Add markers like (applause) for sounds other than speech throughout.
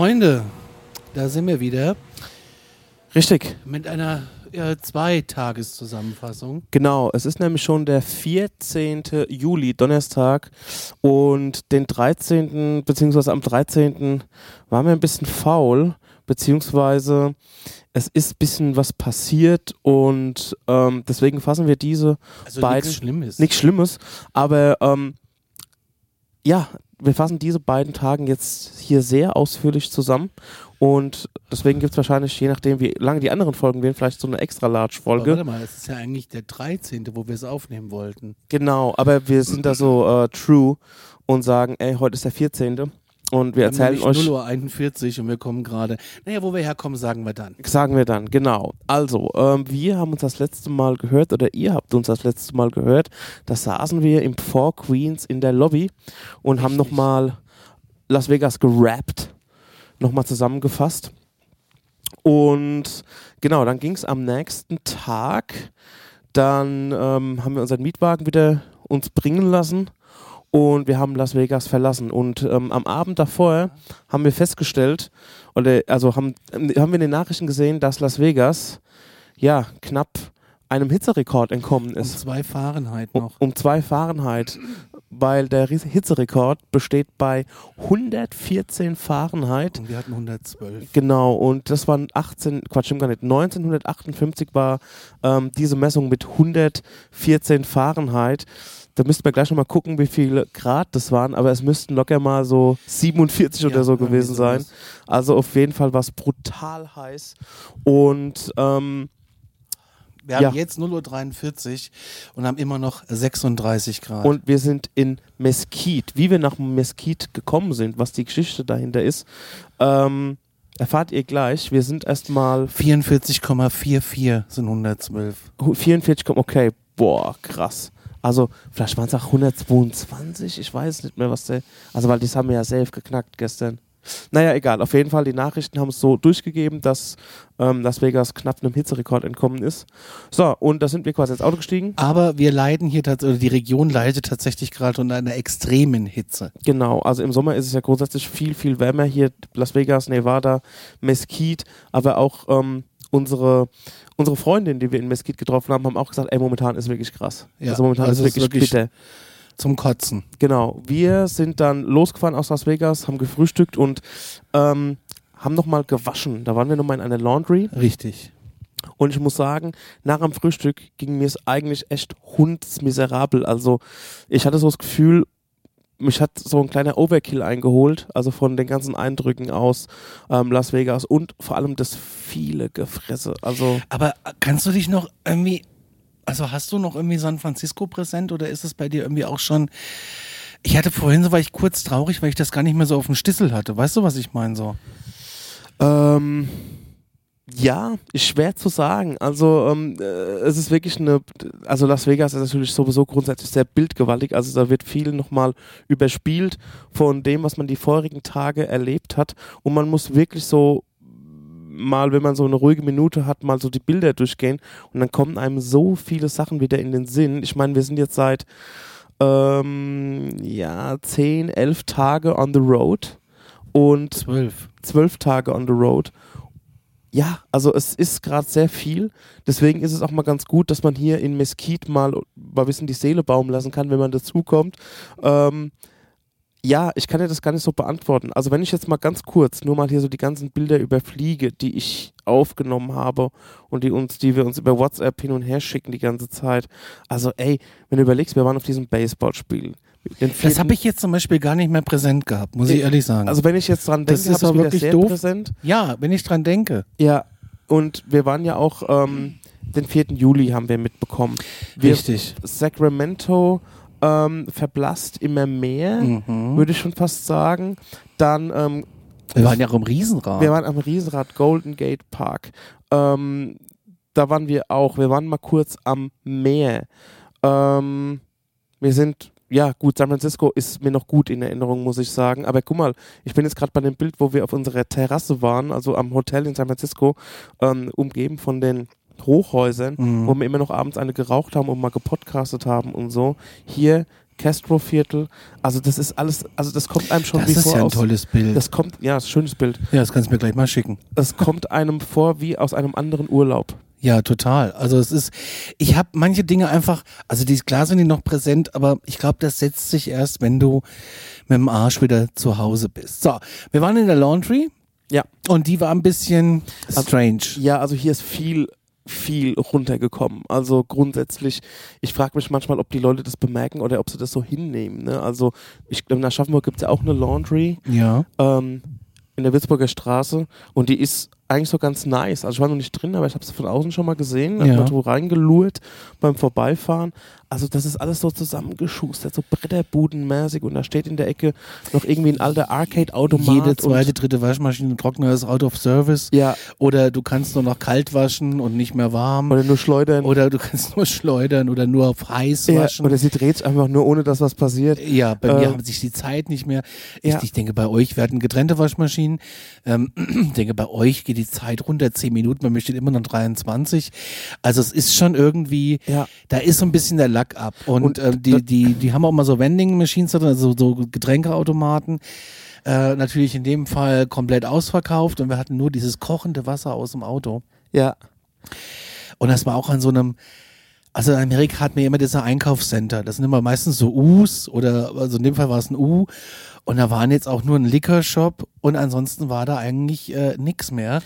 Freunde, da sind wir wieder Richtig, mit einer äh, Zweitageszusammenfassung. genau. Es ist nämlich schon der 14. Juli, Donnerstag. Und den 13. beziehungsweise am 13. waren wir ein bisschen faul, beziehungsweise es ist ein bisschen was passiert und ähm, deswegen fassen wir diese Also Beiden- nichts Schlimmes. nichts Schlimmes, aber ähm, ja, wir fassen diese beiden Tagen jetzt hier sehr ausführlich zusammen und deswegen gibt es wahrscheinlich, je nachdem wie lange die anderen Folgen werden, vielleicht so eine extra Aber Large-Folge. warte mal, es ist ja eigentlich der 13., wo wir es aufnehmen wollten. Genau, aber wir sind da so äh, true und sagen, ey, heute ist der 14. Und wir erzählen euch, 0 Uhr 41 und wir kommen gerade. Naja, wo wir herkommen, sagen wir dann. sagen wir dann, genau. Also, ähm, wir haben uns das letzte Mal gehört, oder ihr habt uns das letzte Mal gehört, da saßen wir im Four Queens in der Lobby und haben Richtig. nochmal Las Vegas gerappt, nochmal zusammengefasst. Und genau, dann ging es am nächsten Tag. Dann ähm, haben wir unseren Mietwagen wieder uns bringen lassen und wir haben Las Vegas verlassen. Und ähm, am Abend davor haben wir festgestellt, oder also haben, haben wir in den Nachrichten gesehen, dass Las Vegas ja knapp einem Hitzerekord entkommen Um ist. zwei Fahrenheit Um, noch. um zwei Fahrenheit, weil der Hitzerekord besteht bei 114 Fahrenheit. Und wir hatten 112. Genau, und das waren 18, Quatsch, stimmt gar nicht, 1958 war ähm, diese Messung mit 114 Fahrenheit. Da müssten wir gleich nochmal gucken, wie viele Grad das waren, aber es müssten locker mal so 47 oder Ja, so irgendwie gewesen sein. Also auf jeden Fall war es brutal heiß. Und ähm, Wir haben Ja. jetzt 0 Uhr 43 und haben immer noch 36 Grad. Und wir sind in Mesquite. Wie wir nach Mesquite gekommen sind, was die Geschichte dahinter ist, ähm, erfahrt ihr gleich. Wir sind erstmal 44,44 sind 112. 44, komm- okay, boah, krass. Also, vielleicht waren es auch 122, ich weiß nicht mehr, was der. Also, weil das haben wir ja selbst geknackt gestern. Naja, egal. Auf jeden Fall, die Nachrichten haben es so durchgegeben, dass ähm, Las Vegas knapp einem Hitzerekord entkommen ist. So, und da sind wir quasi ins Auto gestiegen. Aber wir leiden hier tatsächlich, oder die Region leidet tatsächlich gerade unter einer extremen Hitze. Genau, also im Sommer ist es ja grundsätzlich viel, viel wärmer hier. Las Vegas, Nevada, Mesquite, aber auch ähm, unsere, unsere Freundin, die wir in Mesquite getroffen haben, haben auch gesagt, ey, momentan ist wirklich krass. Ja, also momentan also ist wirklich, wirklich- bitter. Zum Kotzen. Genau, wir sind dann losgefahren aus Las Vegas, haben gefrühstückt und ähm, haben nochmal gewaschen. Da waren wir nochmal in einer Laundry Richtig. und ich muss sagen, nach dem Frühstück ging mir es eigentlich echt hundsmiserabel. Also ich hatte so das Gefühl, mich hat so ein kleiner Overkill eingeholt, also von den ganzen Eindrücken aus ähm, Las Vegas und vor allem das viele Gefresse. Also Aber kannst du dich noch irgendwie, also hast du noch irgendwie San Francisco präsent oder ist es bei dir irgendwie auch schon, ich hatte vorhin so, war ich kurz traurig, weil ich das gar nicht mehr so auf dem Stissel hatte. Weißt du, was ich meine so? Ähm, ja, ist schwer zu sagen. Also ähm, äh, es ist wirklich eine, also Las Vegas ist natürlich sowieso grundsätzlich sehr bildgewaltig. Also da wird viel nochmal überspielt von dem, was man die vorigen Tage erlebt hat. Und man muss wirklich so mal, wenn man so eine ruhige Minute hat, mal so die Bilder durchgehen und dann kommen einem so viele Sachen wieder in den Sinn. Ich meine, wir sind jetzt seit ähm, ja, 10, 11 Tage on the road und Zwölf. zwölf Tage on the road. Ja, also es ist gerade sehr viel. Deswegen ist es auch mal ganz gut, dass man hier in Mesquite mal ein bisschen die Seele baumen lassen kann, wenn man dazukommt. Ähm, ja, ich kann dir das gar nicht so beantworten. Also wenn ich jetzt mal ganz kurz nur mal hier so die ganzen Bilder überfliege, die ich aufgenommen habe und die uns, die wir uns über WhatsApp hin und her schicken die ganze Zeit. Also ey, wenn du überlegst, wir waren auf diesem Baseballspiel. Das habe ich jetzt zum Beispiel gar nicht mehr präsent gehabt, muss ich ehrlich sagen. Also wenn ich jetzt dran Das denke, ist aber wieder wirklich sehr doof. präsent. ja, wenn ich dran denke. Ja, und wir waren ja auch, ähm, den 4. Juli haben wir mitbekommen. Wir, Richtig. Sacramento ähm, verblasst immer mehr, Mhm. würde ich schon fast sagen. Dann, ähm, Wir waren ja auch im Riesenrad. wir waren am Riesenrad Golden Gate Park. Ähm, da waren wir auch. Wir waren mal kurz am Meer. Ähm, wir sind, ja gut, San Francisco ist mir noch gut in Erinnerung, muss ich sagen. Aber guck mal, ich bin jetzt gerade bei dem Bild, wo wir auf unserer Terrasse waren, also am Hotel in San Francisco, ähm, umgeben von den Hochhäusern, Mhm. wo wir immer noch abends eine geraucht haben und mal gepodcastet haben und so. Hier Castro-Viertel. Also das ist alles, also das kommt einem schon Das wie ist vor ja ein aus. tolles Bild. Das kommt, ja, das ist ein schönes Bild. ja, das kannst du mir gleich mal schicken. Das kommt einem vor wie aus einem anderen Urlaub. Ja, total. Also es ist, ich habe manche Dinge einfach, also die klar sind die noch präsent, aber ich glaube, das setzt sich erst, wenn du mit dem Arsch wieder zu Hause bist. So, wir waren in der Laundry Ja. und die war ein bisschen strange. Ja, also hier ist viel, viel runtergekommen. Also grundsätzlich, ich frage mich manchmal, ob die Leute das bemerken oder ob sie das so hinnehmen. Ne? Also ich glaube, in Aschaffenburg gibt es ja auch eine Laundry Ja. ähm, in der Würzburger Straße und die ist eigentlich so ganz nice. Also ich war noch nicht drin, aber ich habe sie von außen schon mal gesehen, Ja. mal so reingelurrt beim Vorbeifahren. Also das ist alles so zusammengeschustert, so Bretterbudenmäßig und da steht in der Ecke noch irgendwie ein alter Arcade-Automat. Jede zweite, und, dritte Waschmaschine, Trockner ist out of service. ja, Oder du kannst nur noch kalt waschen und nicht mehr warm. oder nur schleudern. Oder du kannst nur schleudern oder nur auf heiß ja, waschen. oder sie dreht einfach nur, ohne dass was passiert. Ja, bei mir Äh, haben sich die Zeit nicht mehr. Ich, ja. ich denke, bei euch, wir hatten getrennte Waschmaschinen. Ähm, (clears throat) ich denke, bei euch geht die Zeit runter, 10 Minuten, bei mir steht immer noch 23. Also es ist schon irgendwie, Ja. da ist so ein bisschen der Lack ab. Und, Und äh, die, die, die haben auch mal so Vending Machines also so Getränkeautomaten. Äh, natürlich in dem Fall komplett ausverkauft und wir hatten nur dieses kochende Wasser aus dem Auto. Ja. Und das war auch an so einem, also in Amerika hat man immer diese Einkaufscenter. Das sind immer meistens so U's oder, also in dem Fall war es ein U. Und da waren jetzt auch nur ein Liquor-Shop und ansonsten war da eigentlich äh, nix mehr.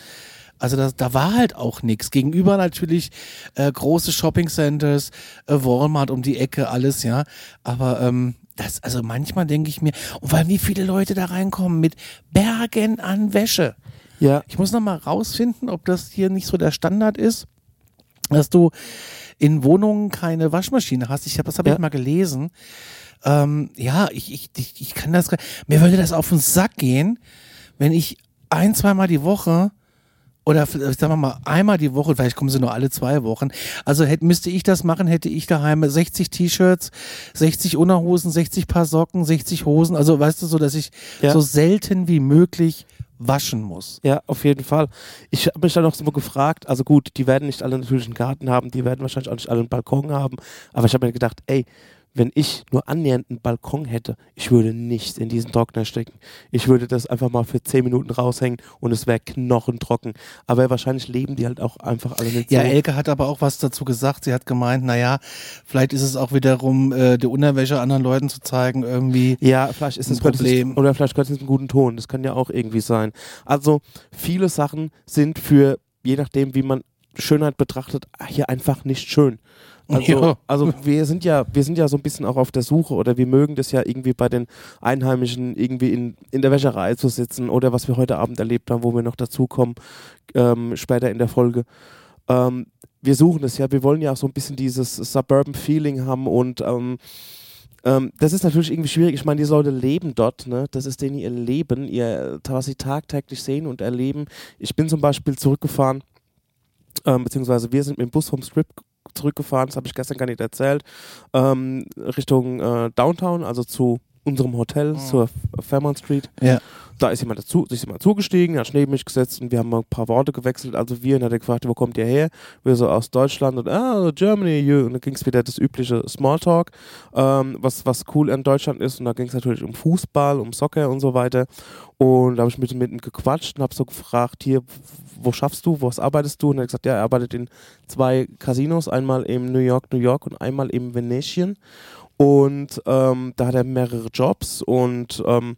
Also das, da war halt auch nix. Gegenüber natürlich äh, große Shopping-Centers, äh, Walmart um die Ecke, alles, ja. Aber ähm, das, also manchmal denke ich mir, und weil wie viele Leute da reinkommen mit Bergen an Wäsche. Ja. Ich muss noch mal rausfinden, ob das hier nicht so der Standard ist, dass du in Wohnungen keine Waschmaschine hast. Ich habe das habe Ja. ich mal gelesen. Ähm, ja, ich, ich, ich, ich kann das. Mir würde das auf den Sack gehen, wenn ich ein, zweimal die Woche oder sagen wir mal einmal die Woche, vielleicht kommen sie nur alle zwei Wochen. Also hätte, müsste ich das machen, hätte ich daheim 60 T-Shirts, 60 Unterhosen, 60 Paar Socken, 60 Hosen. Also weißt du so, dass ich Ja. so selten wie möglich waschen muss. Ja, auf jeden Fall. Ich habe mich dann auch so gefragt, also gut, die werden nicht alle natürlich einen Garten haben, die werden wahrscheinlich auch nicht alle einen Balkon haben, aber ich habe mir gedacht, ey, wenn ich nur annähernd einen Balkon hätte, ich würde nichts in diesen Trockner stecken. Ich würde das einfach mal für 10 Minuten raushängen und es wäre knochentrocken. Aber wahrscheinlich leben die halt auch einfach alle nicht Ja. Elke hat aber auch was dazu gesagt. Sie hat gemeint, naja, vielleicht ist es auch wiederum, äh, die Unterwäsche anderen Leuten zu zeigen, irgendwie. Ja, vielleicht ist ein es es- Problem. Oder vielleicht könnte es einen guten Ton. Das kann ja auch irgendwie sein. Also viele Sachen sind für, je nachdem, wie man Schönheit betrachtet, hier einfach nicht schön. Also, also wir sind ja, wir sind ja so ein bisschen auch auf der Suche oder wir mögen das ja irgendwie bei den Einheimischen irgendwie in, in der Wäscherei zu sitzen oder was wir heute Abend erlebt haben, wo wir noch dazukommen, ähm, später in der Folge. Ähm, wir suchen es ja, wir wollen ja auch so ein bisschen dieses Suburban Feeling haben und ähm, ähm, das ist natürlich irgendwie schwierig. Ich meine, die Leute leben dort, ne? Das ist denen ihr Leben, ihr, was sie tagtäglich sehen und erleben. Ich bin zum Beispiel zurückgefahren, ähm, beziehungsweise wir sind mit dem Bus vom Strip zurückgefahren, das habe ich gestern gar nicht erzählt, ähm, Richtung äh, Downtown, also zu unserem Hotel, zur F- Fairmont Street. Ja. Da ist jemand dazu, ist jemand zugestiegen, hat sich neben mich gesetzt und wir haben mal ein paar Worte gewechselt. Also wir, und hat er gefragt, wo kommt ihr her? Wir so aus Deutschland und ah, Germany, you. und dann ging es wieder das übliche Smalltalk, ähm, was, was cool in Deutschland ist. Und da ging es natürlich um Fußball, um Soccer und so weiter. Und da habe ich mit, mit ihm gequatscht und habe so gefragt, hier, wo schaffst du, was arbeitest du? Und er hat gesagt, ja, er arbeitet in zwei Casinos, einmal im New York, New York und einmal im Venetian. Und ähm, da hat er mehrere Jobs und ähm,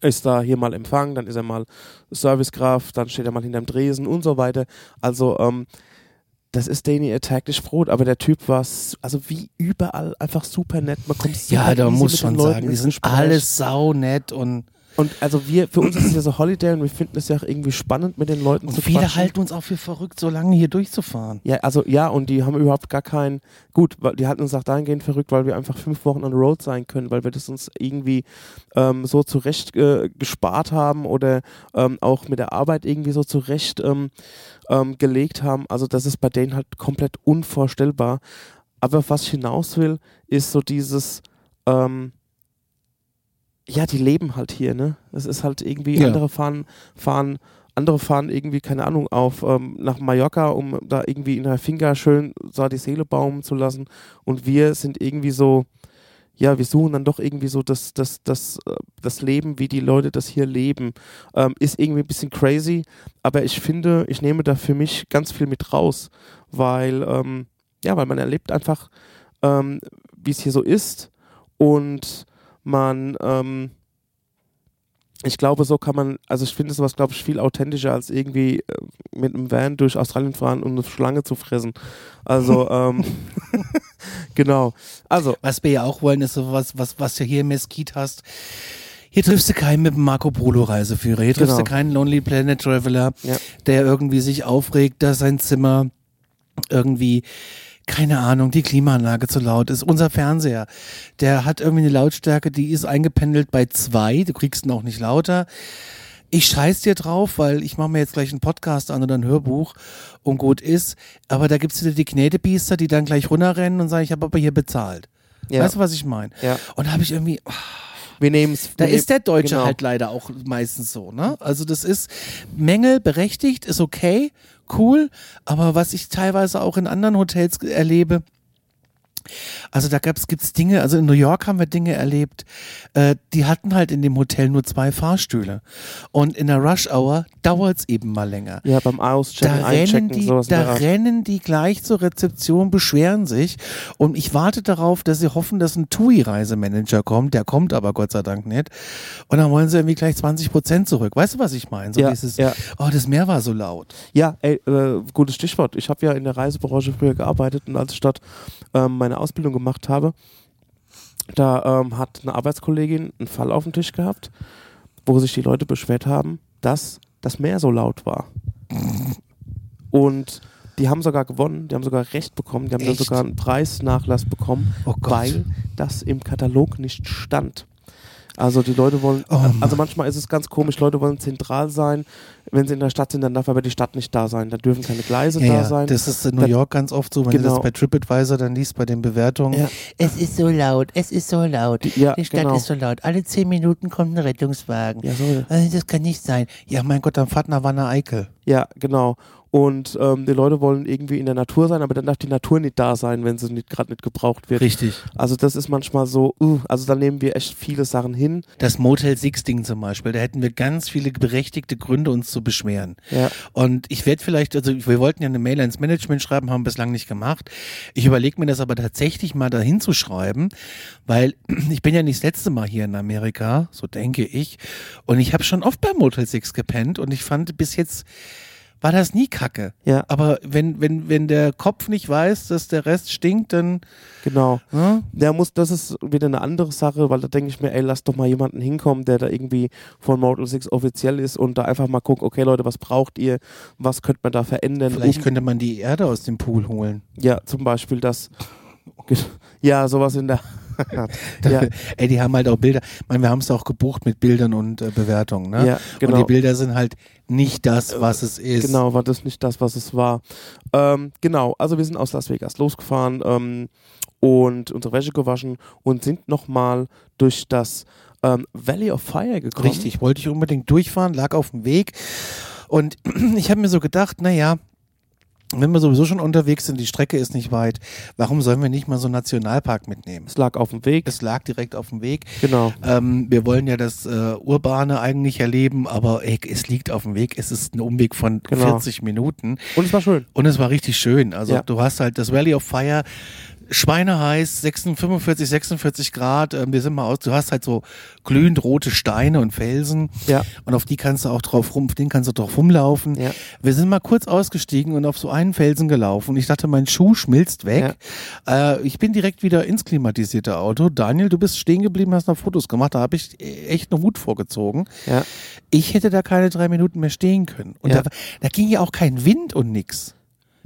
ist da hier mal Empfang, dann ist er mal Servicekraft, dann steht er mal hinterm Dresen und so weiter. Also ähm, das ist Danny dich Brot, aber der Typ war also wie überall einfach super nett. Man kommt super Ja, da muss schon Leuten sagen, die sind alles saunett und, Und also wir, für uns ist es ja so Holiday und wir finden es ja auch irgendwie spannend mit den Leuten und zu viele quatschen. halten uns auch für verrückt, so lange hier durchzufahren. Ja, also ja, und die haben überhaupt gar keinen, gut, weil die halten uns auch dahingehend verrückt, weil wir einfach fünf Wochen on the road sein können, weil wir das uns irgendwie ähm, so zurecht äh, gespart haben oder ähm, auch mit der Arbeit irgendwie so zurecht ähm, ähm, gelegt haben. Also das ist bei denen halt komplett unvorstellbar. Aber was ich hinaus will, ist so dieses, ähm, ja, die leben halt hier, ne? Es ist halt irgendwie, Ja. andere fahren, fahren, andere fahren irgendwie, keine Ahnung, auf ähm, nach Mallorca, um da irgendwie in der Finca schön so die Seele baumen zu lassen. Und wir sind irgendwie so, ja, wir suchen dann doch irgendwie so das, das, das, äh, das Leben, wie die Leute das hier leben. Ähm, ist irgendwie ein bisschen crazy, aber ich finde, ich nehme da für mich ganz viel mit raus, weil, ähm, ja, weil man erlebt einfach, ähm, wie es hier so ist und man, ähm, ich glaube, so kann man, also ich finde sowas, glaube ich, viel authentischer als irgendwie äh, mit einem Van durch Australien fahren und eine Schlange zu fressen. Also, (laughs) ähm, genau. Also. Was wir ja auch wollen, ist sowas, was, was du hier im Mesquite hast. Hier triffst du keinen mit dem Marco Polo Reiseführer. Hier triffst Genau. du keinen Lonely Planet Traveler, Ja. der irgendwie sich aufregt, dass sein Zimmer irgendwie keine Ahnung, die Klimaanlage zu laut ist. Unser Fernseher, der hat irgendwie eine Lautstärke, die ist eingependelt bei zwei. Du kriegst ihn auch nicht lauter. Ich scheiß dir drauf, weil ich mache mir jetzt gleich einen Podcast an oder ein Hörbuch und gut ist. Aber da gibt's wieder die Knätebiester, die dann gleich runterrennen und sagen, ich habe aber hier bezahlt. Ja. Weißt du, was ich meine? Ja. Und da habe ich irgendwie, Wir nehmen es. da ist der Deutsche genau. halt leider auch meistens so, ne? Also das ist Mängel berechtigt, ist okay, cool, aber was ich teilweise auch in anderen Hotels erlebe, also da gab's, gibt's Dinge, also in New York haben wir Dinge erlebt, äh, die hatten halt in dem Hotel nur zwei Fahrstühle. Und in der Rush Hour dauert's eben mal länger. Ja, beim Auschecken, Da rennen, die, sowas. da rennen die gleich zur Rezeption, beschweren sich und ich warte darauf, dass sie hoffen, dass ein TUI-Reisemanager kommt. Der kommt aber Gott sei Dank nicht. Und dann wollen sie irgendwie gleich 20 Prozent zurück. Weißt du, was ich meine? So Ja, dieses, ja. oh, das Meer war so laut. Ja, ey, äh, gutes Stichwort. Ich habe ja in der Reisebranche früher gearbeitet und als ich dort ähm, meine Ausbildung gemacht habe, da ähm, hat eine Arbeitskollegin einen Fall auf dem Tisch gehabt, wo sich die Leute beschwert haben, dass das Meer so laut war. Und die haben sogar gewonnen, die haben sogar Recht bekommen, die haben dann Echt? sogar einen Preisnachlass bekommen, Oh weil das im Katalog nicht stand. Also die Leute wollen, Oh also manchmal ist es ganz komisch, Leute wollen zentral sein, wenn sie in der Stadt sind, dann darf aber die Stadt nicht da sein, dann dürfen keine Gleise Ja, da ja, sein. das ist in New York ganz oft so, wenn du Genau. das bei TripAdvisor dann liest, bei den Bewertungen. Ja. Es ist so laut, es ist so laut. Die- ja, Die Stadt genau. ist so laut. Alle zehn Minuten kommt ein Rettungswagen. Ja, so, Äh, Das kann nicht sein. Ja, mein Gott, dann fahrt nach Wanne Eickel. ja, genau. Und ähm, die Leute wollen irgendwie in der Natur sein, aber dann darf die Natur nicht da sein, wenn sie nicht gerade nicht gebraucht wird. Richtig. Also das ist manchmal so, uh, also da nehmen wir echt viele Sachen hin. Das Motel Six-Ding zum Beispiel, da hätten wir ganz viele berechtigte Gründe, uns zu beschweren. Ja. Und ich werde vielleicht, also wir wollten ja eine Mail ans Management schreiben, haben bislang nicht gemacht. Ich überlege mir das aber tatsächlich mal dahin zu schreiben, weil (clears throat) ich bin ja nicht das letzte Mal hier in Amerika, so denke ich. Und ich habe schon oft beim Motel Six gepennt und ich fand bis jetzt war das nie kacke. Ja. Aber wenn, wenn, wenn der Kopf nicht weiß, dass der Rest stinkt, dann, Genau. ne? Der muss, das ist wieder eine andere Sache, weil da denke ich mir, ey, lass doch mal jemanden hinkommen, der da irgendwie von Mortal 6 offiziell ist und da einfach mal guckt, okay Leute, was braucht ihr, was könnte man da verändern? vielleicht um, könnte man die Erde aus dem Pool holen. ja, zum Beispiel das, ja, sowas in der, (laughs) ja, Ey, die haben halt auch Bilder. Ich meine, wir haben es auch gebucht mit Bildern und äh, Bewertungen, ne? ja, Und genau. die Bilder sind halt nicht das, was es ist. Genau, war das nicht das, was es war. Ähm, genau, also wir sind aus Las Vegas losgefahren ähm, und unsere Wäsche gewaschen und sind nochmal durch das ähm, Valley of Fire gekommen. Richtig, wollte ich unbedingt durchfahren, lag auf dem Weg. Und (clears throat) ich habe mir so gedacht, naja, wenn wir sowieso schon unterwegs sind, die Strecke ist nicht weit, warum sollen wir nicht mal so einen Nationalpark mitnehmen? Es lag auf dem Weg. Es lag direkt auf dem Weg. Genau. Ähm, wir wollen ja das äh, Urbane eigentlich erleben, aber ey, es liegt auf dem Weg. Es ist ein Umweg von Genau. 40 Minuten. Und es war schön. Und es war richtig schön. Also Ja. du hast halt das Valley of Fire, schweineheiß, 46, 45, 46 Grad. Ähm, wir sind mal aus, du hast halt so glühend rote Steine und Felsen. Ja. Und auf die kannst du auch drauf rum, auf den kannst du drauf rumlaufen. Ja. Wir sind mal kurz ausgestiegen und auf so einen Felsen gelaufen. Und ich dachte, mein Schuh schmilzt weg. Äh, ich bin direkt wieder ins klimatisierte Auto. Daniel, du bist stehen geblieben, hast noch Fotos gemacht. Da habe ich echt einen Hut vorgezogen. Ja. Ich hätte da keine drei Minuten mehr stehen können. Und Ja. da, da ging ja auch kein Wind und nix.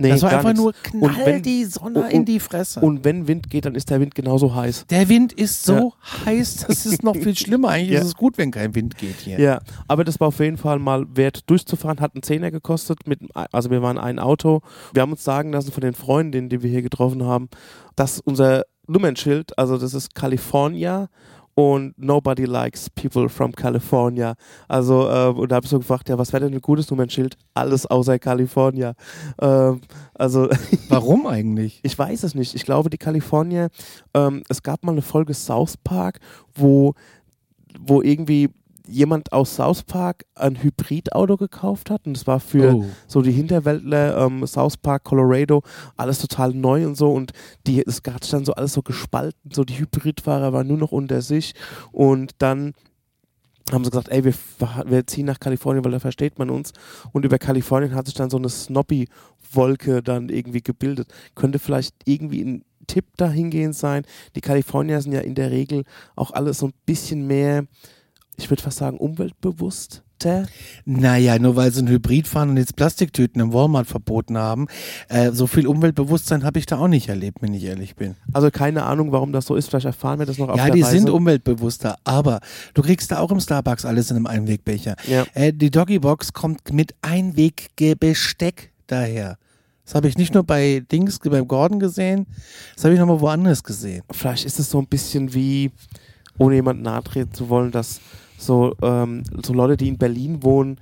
Nee, das war einfach nix. nur knall wenn- die Sonne und- in die Fresse. Und wenn Wind geht, dann ist der Wind genauso heiß. der Wind ist so heiß, das ist noch viel (laughs) schlimmer. Eigentlich Ja. ist es gut, wenn kein Wind geht hier. Ja, aber das war auf jeden Fall mal wert durchzufahren. Hat einen Zehner gekostet. Mit, also wir waren ein Auto. Wir haben uns sagen lassen von den Freundinnen, die wir hier getroffen haben, dass unser Nummernschild, also das ist California und Nobody Likes People from California. Also, äh, und da habe ich so gefragt, ja, was wäre denn ein gutes Nummernschild? Alles außer California. Ähm, also, (laughs) Warum eigentlich? ich weiß es nicht. Ich glaube, die Kalifornier, ähm, es gab mal eine Folge South Park, wo, wo irgendwie jemand aus South Park ein Hybridauto gekauft hat und es war für Oh. so die Hinterwäldler, ähm, South Park, Colorado, alles total neu und so und die, es hat sich dann so alles so gespalten, so die Hybridfahrer waren nur noch unter sich und dann haben sie gesagt, ey, wir, wir ziehen nach Kalifornien, weil da versteht man uns. Und über Kalifornien hat sich dann so eine Snobby-Wolke dann irgendwie gebildet. Könnte vielleicht irgendwie ein Tipp dahingehend sein. Die Kalifornier sind ja in der Regel auch alle so ein bisschen mehr, ich würde fast sagen, umweltbewusster. Naja, nur weil sie ein Hybrid fahren und jetzt Plastiktüten im Walmart verboten haben. Äh, so viel Umweltbewusstsein habe ich da auch nicht erlebt, wenn ich ehrlich bin. Also keine Ahnung, warum das so ist. Vielleicht erfahren wir das noch auf ja, der die Reise. sind umweltbewusster, aber du kriegst da auch im Starbucks alles in einem Einwegbecher. Ja. Äh, die Doggybox kommt mit Einwegbesteck daher. Das habe ich nicht nur bei Dings, beim Gordon gesehen, das habe ich nochmal woanders gesehen. Vielleicht ist es so ein bisschen wie, ohne jemanden nahtreten zu wollen, dass so, ähm, so Leute, die in Berlin wohnen,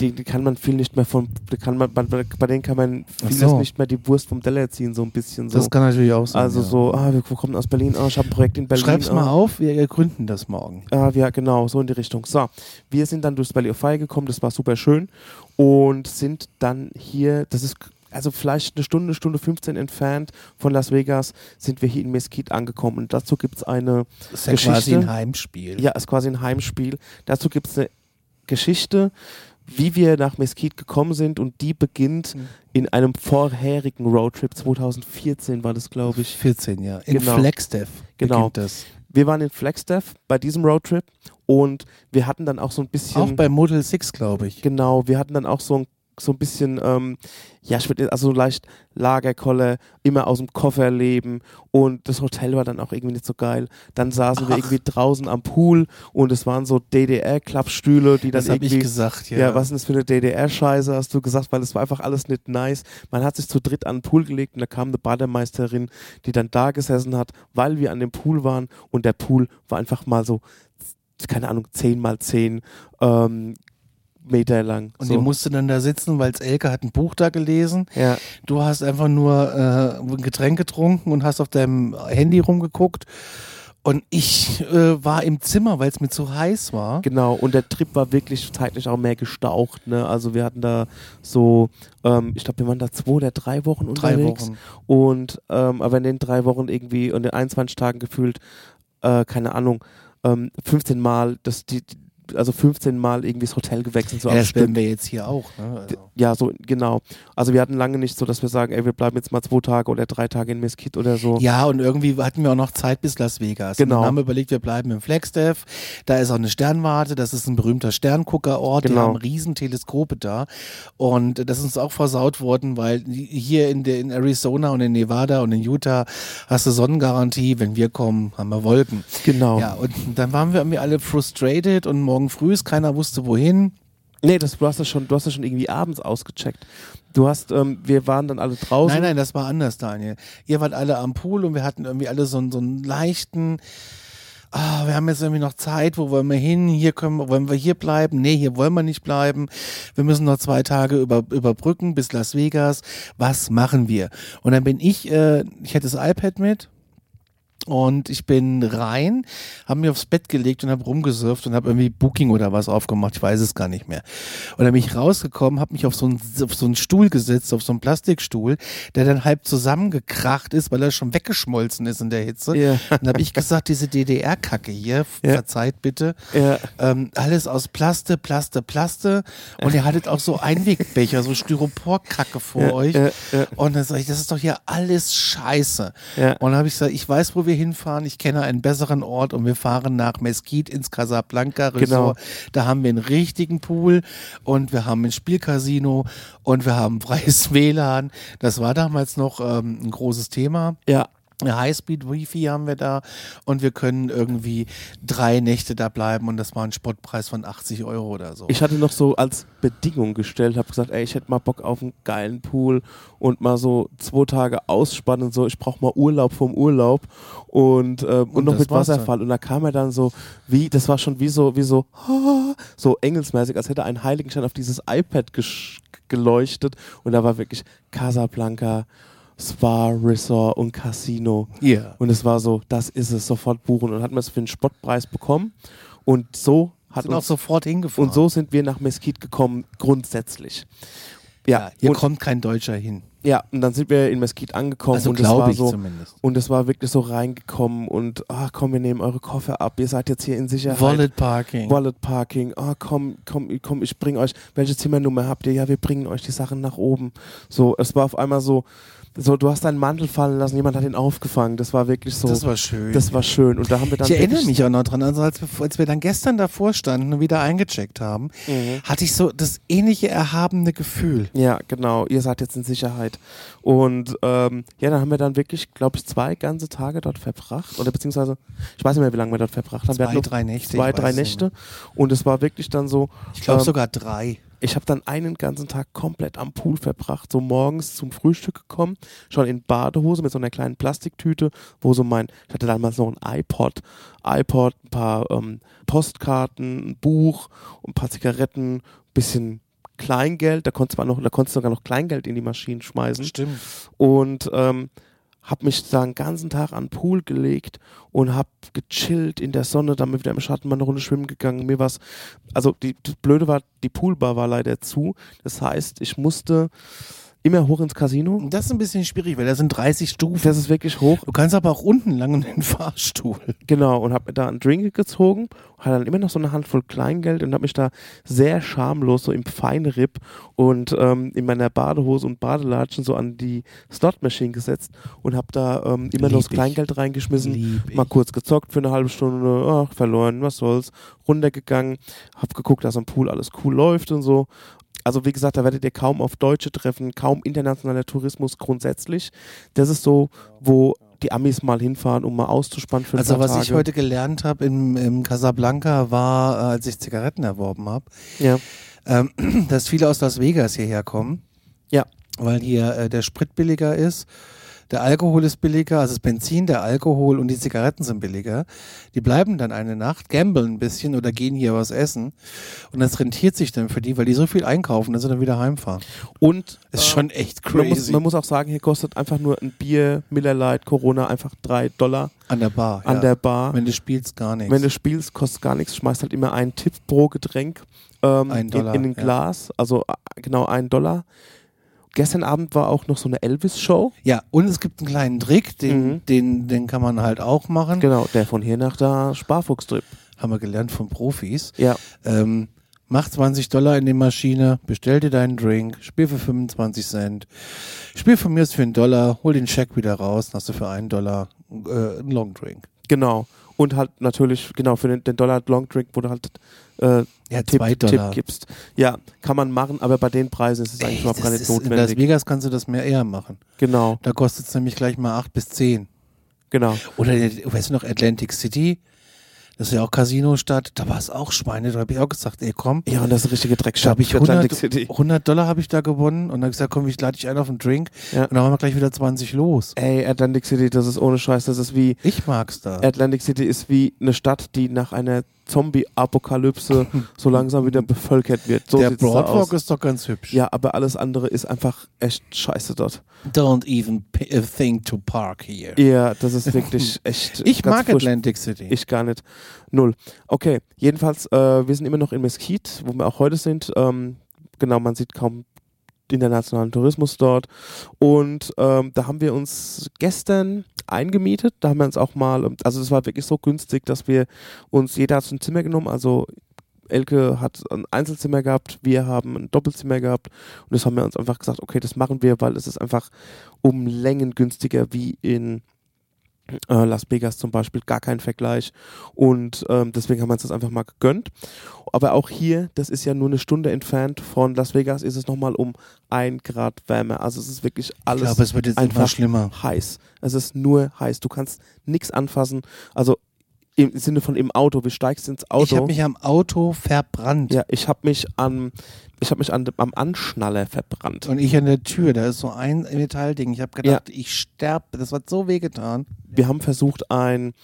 die, die kann man viel nicht mehr von, kann man, bei, denen kann man vieles so. nicht mehr die Wurst vom Teller ziehen, so ein bisschen so. Das kann natürlich auch sein. also ja. so, ah, wir wir kommen aus Berlin, ah, ich habe ein Projekt in Berlin. Schreib's ah. mal auf, wir gründen das morgen. Ah, ja, genau, so in die Richtung. So, wir sind dann durchs Valley of Fire gekommen, das war super schön und sind dann hier, das ist also vielleicht eine Stunde, Stunde 15 entfernt von Las Vegas, sind wir hier in Mesquite angekommen und dazu gibt es eine Das ist ja Geschichte. quasi ein Heimspiel. Ja, ist quasi ein Heimspiel. Dazu gibt es eine Geschichte, wie wir nach Mesquite gekommen sind und die beginnt Mhm. in einem vorherigen Roadtrip. 2014 war das, glaube ich. 14, ja. In Genau. Flagstaff Genau. beginnt das. Wir waren in Flagstaff bei diesem Roadtrip und wir hatten dann auch so ein bisschen. Auch bei Model 6, glaube ich. Genau, wir hatten dann auch so ein so ein bisschen, ähm, ja, ich würde also leicht Lagerkolle, immer aus dem Koffer leben und das Hotel war dann auch irgendwie nicht so geil. Dann saßen wir Ach. irgendwie draußen am Pool und es waren so DDR-Klappstühle, die dann Das irgendwie ich gesagt, ja. ja. was ist denn das für eine DDR-Scheiße, hast du gesagt, weil es war einfach alles nicht nice. Man hat sich zu dritt an den Pool gelegt und da kam eine Bademeisterin, die dann da gesessen hat, weil wir an dem Pool waren und der Pool war einfach mal so, keine Ahnung, 10 mal 10 ähm, Meter lang. Und so. die musste dann da sitzen, weil Elke hat ein Buch da gelesen. ja, Du hast einfach nur äh, ein Getränk getrunken und hast auf deinem Handy rumgeguckt. Und ich äh, war im Zimmer, weil es mir zu heiß war. genau. Und der Trip war wirklich zeitlich auch mehr gestaucht. Ne? Also wir hatten da so, ähm, ich glaube, wir waren da zwei oder drei Wochen Drei unterwegs. Wochen. Und ähm, aber in den drei Wochen irgendwie und in 21 Tagen gefühlt, äh, keine Ahnung, ähm, 15 Mal, das, die, also 15 Mal irgendwie das Hotel gewechselt. So Ja, das werden wir jetzt hier auch. Ne? Also. Ja, so, genau. Also wir hatten lange nicht so, dass wir sagen, ey, wir bleiben jetzt mal zwei Tage oder drei Tage in Mesquite oder so. Ja, und irgendwie hatten wir auch noch Zeit bis Las Vegas. Genau. Und dann haben wir überlegt, wir bleiben im Flagstaff. Da ist auch eine Sternwarte, das ist ein berühmter Sternguckerort. Die Genau. haben riesen Teleskope da. Und das ist uns auch versaut worden, weil hier in, der, in Arizona und in Nevada und in Utah hast du Sonnengarantie. Wenn wir kommen, haben wir Wolken. Genau. Ja, und dann waren wir irgendwie alle frustrated und morgen früh ist keiner wusste wohin. Nee, das, du hast das schon, du hast das schon irgendwie abends ausgecheckt. Du hast, ähm, wir waren dann alle draußen. Nein, nein, das war anders, Daniel. Ihr wart alle am Pool und wir hatten irgendwie alle so, einen- so einen leichten, ah, wir haben jetzt irgendwie noch Zeit, wo wollen wir hin? Hier können wir, wollen wir hier bleiben? Nee, hier wollen wir nicht bleiben. Wir müssen noch zwei Tage über, überbrücken bis Las Vegas. Was machen wir? Und dann bin ich, äh, ich hatte das iPad mit. Und ich bin rein, habe mich aufs Bett gelegt und habe rumgesurft und habe irgendwie Booking oder was aufgemacht, ich weiß es gar nicht mehr. Und dann bin ich rausgekommen, habe mich auf so, einen, auf so einen Stuhl gesetzt, auf so einen Plastikstuhl, der dann halb zusammengekracht ist, weil er schon weggeschmolzen ist in der Hitze. Und dann habe ich gesagt, diese DDR-Kacke hier, Ja. verzeiht bitte, Ja. ähm, alles aus Plaste, Plaste, Plaste. Und ihr hattet auch so Einwegbecher, so Styropor-Kacke vor euch. Und dann sage ich, das ist doch hier alles scheiße. Und dann habe ich gesagt, ich weiß, wo wir hinfahren, ich kenne einen besseren Ort und wir fahren nach Mesquite ins Casablanca Resort. Genau. Da haben wir einen richtigen Pool und wir haben ein Spielcasino und wir haben freies (laughs) WLAN. Das war damals noch ähm, ein großes Thema. Ja. Eine Highspeed-Wifi haben wir da und wir können irgendwie drei Nächte da bleiben und das war ein Spottpreis von 80 Euro oder so. Ich hatte noch so als Bedingung gestellt, habe gesagt, ey, ich hätte mal Bock auf einen geilen Pool und mal so zwei Tage ausspannen und so. Ich brauche mal Urlaub vom Urlaub und, äh, und, Und noch mit war's dann. Wasserfall. Und da kam er dann so, wie, das war schon wie so, wie so, (laughs) so engelsmäßig, als hätte ein Heiligenschein auf dieses iPad geleuchtet und da war wirklich Casablanca, Spa, Resort und Casino. Ja. Und es war so, das ist es, sofort buchen. Und hat man es für einen Spottpreis bekommen. Und so hat Sind auch uns, sofort hingefahren. und so sind wir nach Mesquite gekommen, grundsätzlich. Ja, ja, hier und, kommt kein Deutscher hin. ja, und dann sind wir in Mesquite angekommen Also und es war so, zumindest. und es war wirklich so reingekommen und, ah, komm, wir nehmen eure Koffer ab, ihr seid jetzt hier in Sicherheit. Wallet Parking. Wallet Parking, ah, komm, komm, komm, ich bring euch, welche Zimmernummer habt ihr? Ja, wir bringen euch die Sachen nach oben. So, es war auf einmal so, so, du hast deinen Mantel fallen lassen, jemand hat ihn aufgefangen. Das war wirklich so, das war schön. das war schön. Und da haben wir dann ich erinnere mich auch noch dran, also als wir, als wir dann gestern davor standen und wieder eingecheckt haben, Mhm. hatte ich so das ähnliche erhabene Gefühl. Ja, genau. Ihr seid jetzt in Sicherheit. Und ähm, ja, dann haben wir dann wirklich, glaube ich, zwei ganze Tage dort verbracht. Oder beziehungsweise, ich weiß nicht mehr, wie lange wir dort verbracht haben. Zwei, drei Nächte. Zwei, drei Nächte. Und es war wirklich dann so, Ich glaube ähm, sogar drei. Ich habe dann einen ganzen Tag komplett am Pool verbracht. So morgens zum Frühstück gekommen, schon in Badehose mit so einer kleinen Plastiktüte, wo so mein, ich hatte damals noch ein iPod, iPod, ein paar ähm, Postkarten, ein Buch, ein paar Zigaretten, ein bisschen Kleingeld, da konntest du noch, da konntest du sogar noch Kleingeld in die Maschinen schmeißen Stimmt. und ähm, habe mich da den ganzen Tag an den Pool gelegt und habe gechillt in der Sonne, dann wieder im Schatten mal eine Runde schwimmen gegangen. Mir was, also die, das Blöde war, die Poolbar war leider zu. Das heißt, ich musste immer hoch ins Casino. Das ist ein bisschen schwierig, weil da sind 30 Stufen. Das ist wirklich hoch, Du kannst aber auch unten lang in den (laughs) Fahrstuhl. genau. Und habe mir da einen Drink gezogen, hatte dann immer noch so eine Handvoll Kleingeld und habe mich da sehr schamlos so im Feinripp und ähm, in meiner Badehose und Badelatschen so an die Slot-Machine gesetzt und habe da ähm, immer noch das ich. Kleingeld reingeschmissen. Lieb ich. mal kurz gezockt für eine halbe Stunde, ach, verloren, was soll's, runtergegangen, hab geguckt, dass am Pool alles cool läuft und so. Also wie gesagt, da werdet ihr kaum auf Deutsche treffen, kaum internationaler Tourismus grundsätzlich. Das ist so, wo die Amis mal hinfahren, um mal auszuspannen für Also was Tage. ich heute gelernt habe in, in Casablanca war, äh, als ich Zigaretten erworben habe, ja. ähm, (clears throat) dass viele aus Las Vegas hierher kommen. Ja. Weil hier äh, der Sprit billiger ist. Der Alkohol ist billiger, also das Benzin, der Alkohol und die Zigaretten sind billiger. Die bleiben dann eine Nacht, gamblen ein bisschen oder gehen hier was essen. Und das rentiert sich dann für die, weil die so viel einkaufen, dass sie dann wieder heimfahren. Und Ist äh, schon echt man muss, crazy. man muss auch sagen, hier kostet einfach nur ein Bier, Miller Lite, Corona einfach drei Dollar an der Bar. an ja. der Bar. Wenn du spielst, gar nichts. Wenn du spielst, kostet gar nichts, schmeißt halt immer einen Tipp pro Getränk ähm, Ein Dollar, in, in ein ja. Glas, also äh, genau einen Dollar. Gestern Abend war auch noch so eine Elvis-Show. ja, und es gibt einen kleinen Trick, den, Mhm. den, den kann man halt auch machen. Genau, der von hier nach da Sparfuchstrip. Haben wir gelernt von Profis. Ja, Ähm, mach 20 Dollar in die Maschine, bestell dir deinen Drink, spiel für 25 Cent, spiel von mir für einen Dollar, hol den Scheck wieder raus, dann hast du für einen Dollar äh, einen Long Drink. genau. Und halt natürlich, genau, für den, den Dollar Long Drink, wo du halt äh, Ja, Tipp, zwei Tipp Dollar. gibst. Ja, kann man machen, aber bei den Preisen ist es eigentlich Ey, überhaupt gar nicht ist, in Las notwendig. Vegas kannst du das mehr eher machen. Genau, Da kostet es nämlich gleich mal 8 bis 10. genau. Oder, weißt du noch, Atlantic City? Das ist ja auch Casino-Stadt. Da war es auch Schweine. Da habe ich auch gesagt, ey, komm. Ja, und das ist eine richtige Da Dreckstadt. habe ich Atlantic 100, City. 100 Dollar habe ich da gewonnen und dann gesagt, komm, ich lade dich ein auf einen Drink. Ja. Und dann haben wir gleich wieder 20 los. Ey, Atlantic City, das ist ohne Scheiß, das ist wie, Ich mag's da. Atlantic City ist wie eine Stadt, die nach einer Zombie-Apokalypse (laughs) so langsam wieder bevölkert wird. So Der Broadwalk ist doch ganz hübsch. Ja, aber alles andere ist einfach echt scheiße dort. Don't even p- uh, think to park here. Ja, das ist wirklich (laughs) echt. Ich ganz mag furcht- Atlantic City. Ich gar nicht. Null. Okay, jedenfalls, äh, wir sind immer noch in Mesquite, wo wir auch heute sind. Ähm, genau, man sieht kaum internationalen Tourismus dort. Und ähm, da haben wir uns gestern eingemietet. Da haben wir uns auch mal, also es war wirklich so günstig, dass wir uns, jeder hat ein Zimmer genommen. Also Elke hat ein Einzelzimmer gehabt, wir haben ein Doppelzimmer gehabt. Und das haben wir uns einfach gesagt, okay, das machen wir, weil es ist einfach um Längen günstiger wie in Äh, Las Vegas zum Beispiel gar kein Vergleich und ähm, deswegen haben wir uns das einfach mal gegönnt. Aber auch hier, das ist ja nur eine Stunde entfernt von Las Vegas, ist es nochmal um ein Grad wärmer. Also es ist wirklich Ich alles glaube, es wird jetzt einfach schlimmer. heiß. Es ist nur heiß. Du kannst nichts anfassen. Also im Sinne von im Auto. Du steigst ins Auto. Ich habe mich am Auto verbrannt. ja, ich habe mich an, ich habe mich an, am Anschnaller verbrannt. Und ich an der Tür, da ist so ein Metallding. Ich habe gedacht, ich sterbe. Das hat so wehgetan. Wir haben versucht, ein,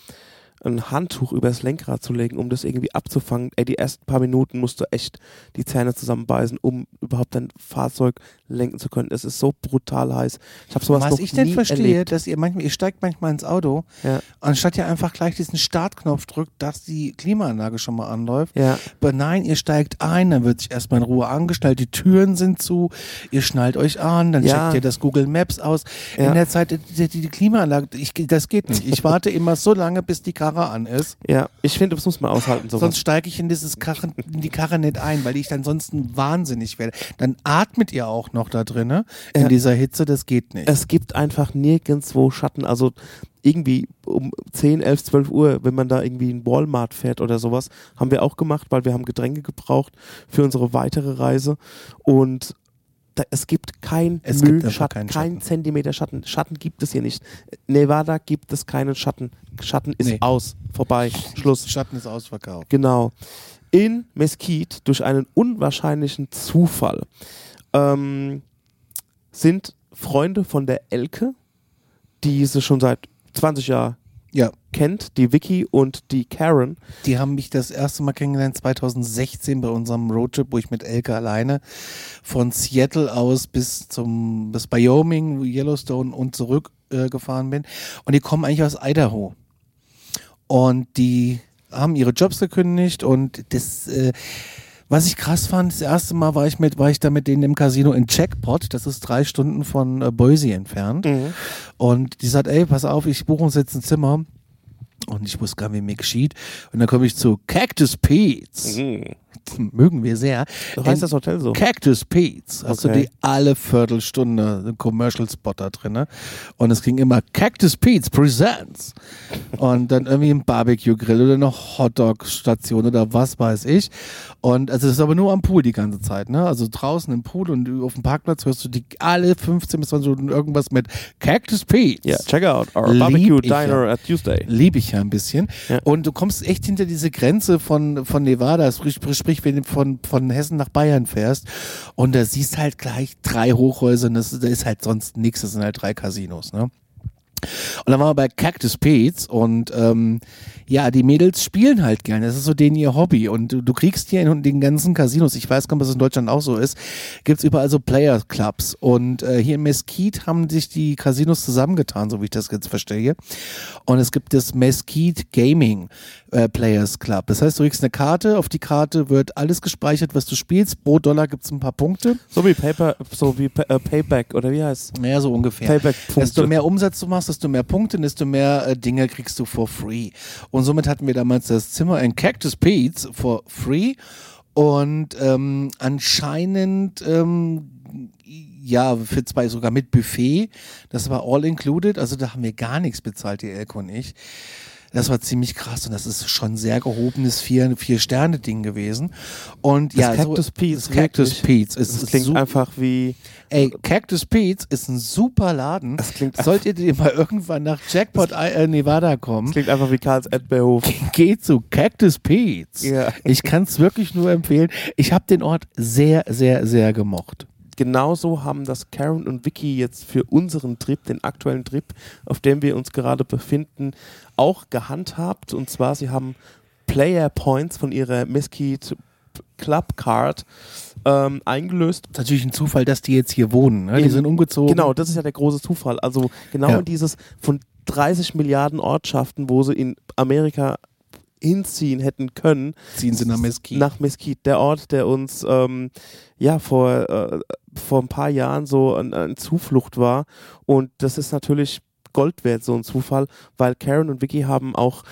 ein Handtuch übers Lenkrad zu legen, um das irgendwie abzufangen. Ey, die ersten paar Minuten musst du echt die Zähne zusammenbeißen, um überhaupt dein Fahrzeug lenken zu können. Es ist so brutal heiß. Ich habe sowas Was noch ich denn nie verstehe, erlebt. dass ihr manchmal, ihr steigt manchmal ins Auto, Ja, anstatt ihr einfach gleich diesen Startknopf drückt, dass die Klimaanlage schon mal anläuft. ja. Aber nein, ihr steigt ein, dann wird sich erstmal in Ruhe angestellt, die Türen sind zu, ihr schnallt euch an, dann Ja. checkt ihr das Google Maps aus. Ja. In der Zeit, die, die, Klimaanlage, ich, das geht nicht. Ich warte immer so lange, bis die Karre an ist. Ja, ich finde, das muss man aushalten. Sowas. Sonst steige ich in, dieses Karren, in die Karre nicht ein, weil ich ansonsten wahnsinnig werde. Dann atmet ihr auch noch da drinnen in Ja. dieser Hitze, das geht nicht. es gibt einfach nirgendwo Schatten. Also irgendwie um 10, 11, 12 Uhr, wenn man da irgendwie in Walmart fährt oder sowas, haben wir auch gemacht, weil wir haben Getränke gebraucht für unsere weitere Reise. Und da, es gibt kein Es gibt Mühe, einfach Schatten, keinen kein Schatten. Zentimeter Schatten. Schatten gibt es hier nicht. Nevada gibt es keinen Schatten. Schatten ist Nee. aus, vorbei, Schluss. Schatten ist ausverkauft. Genau. In Mesquite, durch einen unwahrscheinlichen Zufall, ähm, sind Freunde von der Elke, die sie schon seit 20 Jahren Ja, kennt, die Vicky und die Karen. die haben mich das erste Mal kennengelernt 2016 bei unserem Roadtrip, wo ich mit Elke alleine von Seattle aus bis zum bis Wyoming, Yellowstone und zurück äh, gefahren bin. Und die kommen eigentlich aus Idaho. Und die haben ihre Jobs gekündigt und das äh, was ich krass fand, das erste Mal war ich mit, war ich da mit denen im Casino in Checkpot, das ist drei Stunden von äh, Boise entfernt. Und die sagt, ey, pass auf, ich buche uns jetzt ein Zimmer. Und ich wusste gar nicht, wie mir geschieht. Und dann komme ich zu Cactus Pete's. Mögen wir sehr. So heißt In das Hotel so. Cactus Pete's. Hast Okay. du die alle Viertelstunde einen Commercial Spot da drin. Ne? Und es ging immer Cactus Pete's Presents. Und dann irgendwie ein Barbecue Grill oder eine Hotdog Station oder was weiß ich. Und also das ist aber nur am Pool die ganze Zeit. Ne? Also draußen im Pool und auf dem Parkplatz hörst du die alle 15 bis 20 Minuten irgendwas mit Cactus Pete's. Ja, check out our Lieb barbecue ich ja. diner at Tuesday. Liebe ich ja ein bisschen. Ja. Und du kommst echt hinter diese Grenze von, von Nevada, sprich, wenn du von, von Hessen nach Bayern fährst. Und da siehst halt gleich drei Hochhäuser und das, da ist halt sonst nichts, das sind halt drei Casinos, ne? Und dann waren wir bei Cactus Pete's und ähm, ja, die Mädels spielen halt gerne. Das ist so denen ihr Hobby. Und du, du kriegst hier in den ganzen Casinos, ich weiß gar nicht, ob es in Deutschland auch so ist, gibt's überall so Player Clubs. Und äh, hier in Mesquite haben sich die Casinos zusammengetan, so wie ich das jetzt verstehe. Und es gibt das Mesquite Gaming äh, Players Club. Das heißt, du kriegst eine Karte, auf die Karte wird alles gespeichert, was du spielst. Pro Dollar gibt's ein paar Punkte. So wie Paper, so wie äh, Payback, oder wie heißt Naja, so ungefähr. Desto Payback-Punkte. mehr Umsatz du machst, desto mehr Punkte, desto mehr äh, Dinge kriegst du for free. Und somit hatten wir damals das Zimmer in Cactus Pete's for free. Und ähm, anscheinend, ähm, ja, für zwei sogar mit Buffet. Das war all included. Also da haben wir gar nichts bezahlt, die Elke und ich. Das war ziemlich krass und das ist schon ein sehr gehobenes Vier- Vier-Sterne-Ding gewesen. Und Das ja, Cactus so, Pete's das Cactus. Pete's ist, Das klingt einfach wie. Ey, Cactus Pete's ist ein super Laden. Das klingt Solltet ihr mal irgendwann nach Jackpot äh, Nevada Das kommen, klingt einfach wie Karls Erdbeerhof. geht zu Cactus Pete's. Ja. Ich kann es wirklich nur empfehlen. Ich habe den Ort sehr, sehr, sehr gemocht. Genauso haben das Karen und Vicky jetzt für unseren Trip, den aktuellen Trip, auf dem wir uns gerade befinden, auch gehandhabt. Und zwar, sie haben Player Points von ihrer Mesquite Club Card ähm, eingelöst. Ist natürlich ein Zufall, dass die jetzt hier wohnen. Ne? Die In- sind umgezogen. Genau, das ist ja der große Zufall. Also genau Ja. in dieses von 30 Milliarden Ortschaften, wo sie in Amerika hinziehen hätten können, Ziehen sie nach Mesquite. nach Mesquite, der Ort, der uns ähm, ja vor, äh, vor ein paar Jahren so ein, ein Zuflucht war. Und das ist natürlich Gold wert, so ein Zufall, weil Karen und Vicky haben auch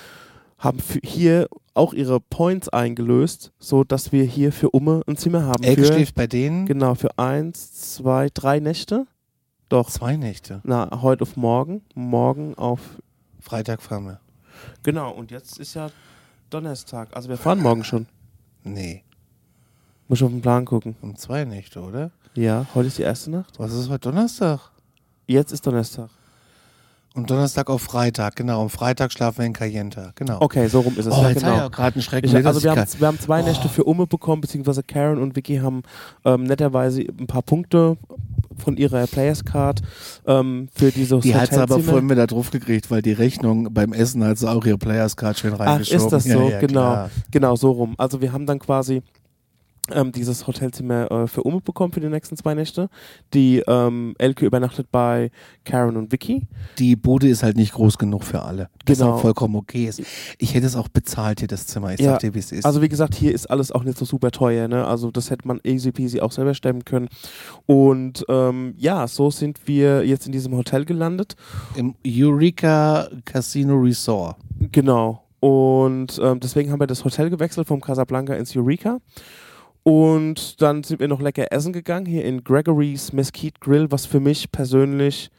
haben hier auch ihre Points eingelöst, so dass wir hier für Umme ein Zimmer haben. Elke schläft bei denen genau, für eins, zwei, drei Nächte. Doch. zwei Nächte. Na, heute auf morgen. Morgen auf Freitag fahren wir. Genau, und jetzt ist ja Donnerstag. Also wir fahren morgen schon. Nee, Muss ich auf den Plan gucken. um zwei Nächte, oder? Ja, heute ist die erste Nacht. Was ist heute Donnerstag? Jetzt ist Donnerstag. Und Donnerstag auf Freitag, genau. Am Freitag schlafen wir in Cayenta, genau. Okay, so rum ist es. Oh, ja, jetzt genau. auch gerade einen Schrecken. Ich, also wir haben, wir haben zwei Nächte für Umme bekommen, beziehungsweise Karen und Vicky haben ähm, netterweise ein paar Punkte von ihrer Players Card ähm, für diese die hat sie aber vorhin wieder drauf gekriegt, weil die Rechnung beim Essen hat sie auch ihre Players Card schön Ach, reingeschoben. ist das Ja, so? ja, genau, klar. genau so rum. Also wir haben dann quasi ähm, dieses Hotelzimmer äh, für Umme bekommen für die nächsten zwei Nächte. Die ähm, Elke übernachtet bei Karen und Vicky. Die Bude ist halt nicht groß genug für alle. Das Genau. vollkommen okay ist. Ich hätte es auch bezahlt hier, das Zimmer. Ich Ja, sag dir, wie es ist. Also wie gesagt, hier ist alles auch nicht so super teuer. Ne? Also das hätte man easy peasy auch selber stemmen können. Und ähm, ja, so sind wir jetzt in diesem Hotel gelandet. Im Eureka Casino Resort. Genau. Und ähm, deswegen haben wir das Hotel gewechselt vom Casablanca ins Eureka. Und dann sind wir noch lecker essen gegangen, hier in Gregory's Mesquite Grill, was für mich persönlich,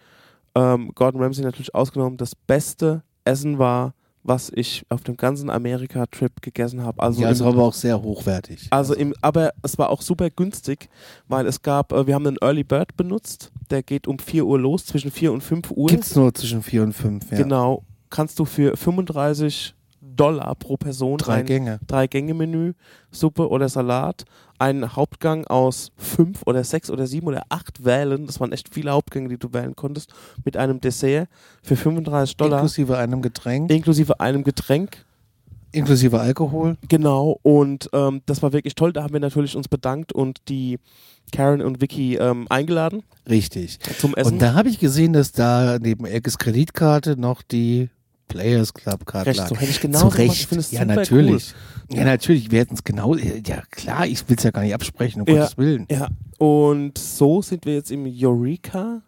ähm, Gordon Ramsay natürlich ausgenommen, das beste Essen war, was ich auf dem ganzen Amerika-Trip gegessen habe. Also, ja, ist im, aber auch sehr hochwertig. also im, aber es war auch super günstig, weil es gab, äh, wir haben einen Early Bird benutzt, der geht um 4 Uhr los, zwischen 4 und 5 Uhr. Gibt's nur zwischen vier und fünf. Ja. Genau, kannst du für 35 Dollar pro Person Drei ein Gänge. Drei-Gänge-Menü, Suppe oder Salat, einen Hauptgang aus fünf oder sechs oder sieben oder acht wählen. Das waren echt viele Hauptgänge, die du wählen konntest. Mit einem Dessert für 35 Dollar, Inklusive einem Getränk, inklusive einem Getränk. inklusive Alkohol. Genau, und ähm, das war wirklich toll. Da haben wir natürlich uns bedankt und die Karen und Vicky ähm, eingeladen Richtig. zum Essen. Und da habe ich gesehen, dass da neben Elkes Kreditkarte noch die Players Club Recht, lag. so hätte ich genau Zu gemacht. Ich Recht. finde es Ja, natürlich. Ja, natürlich. Wir hätten es genau. Ja, klar, ich will es ja gar nicht absprechen, um Ja. Gottes Willen. Ja, und so sind wir jetzt im Eureka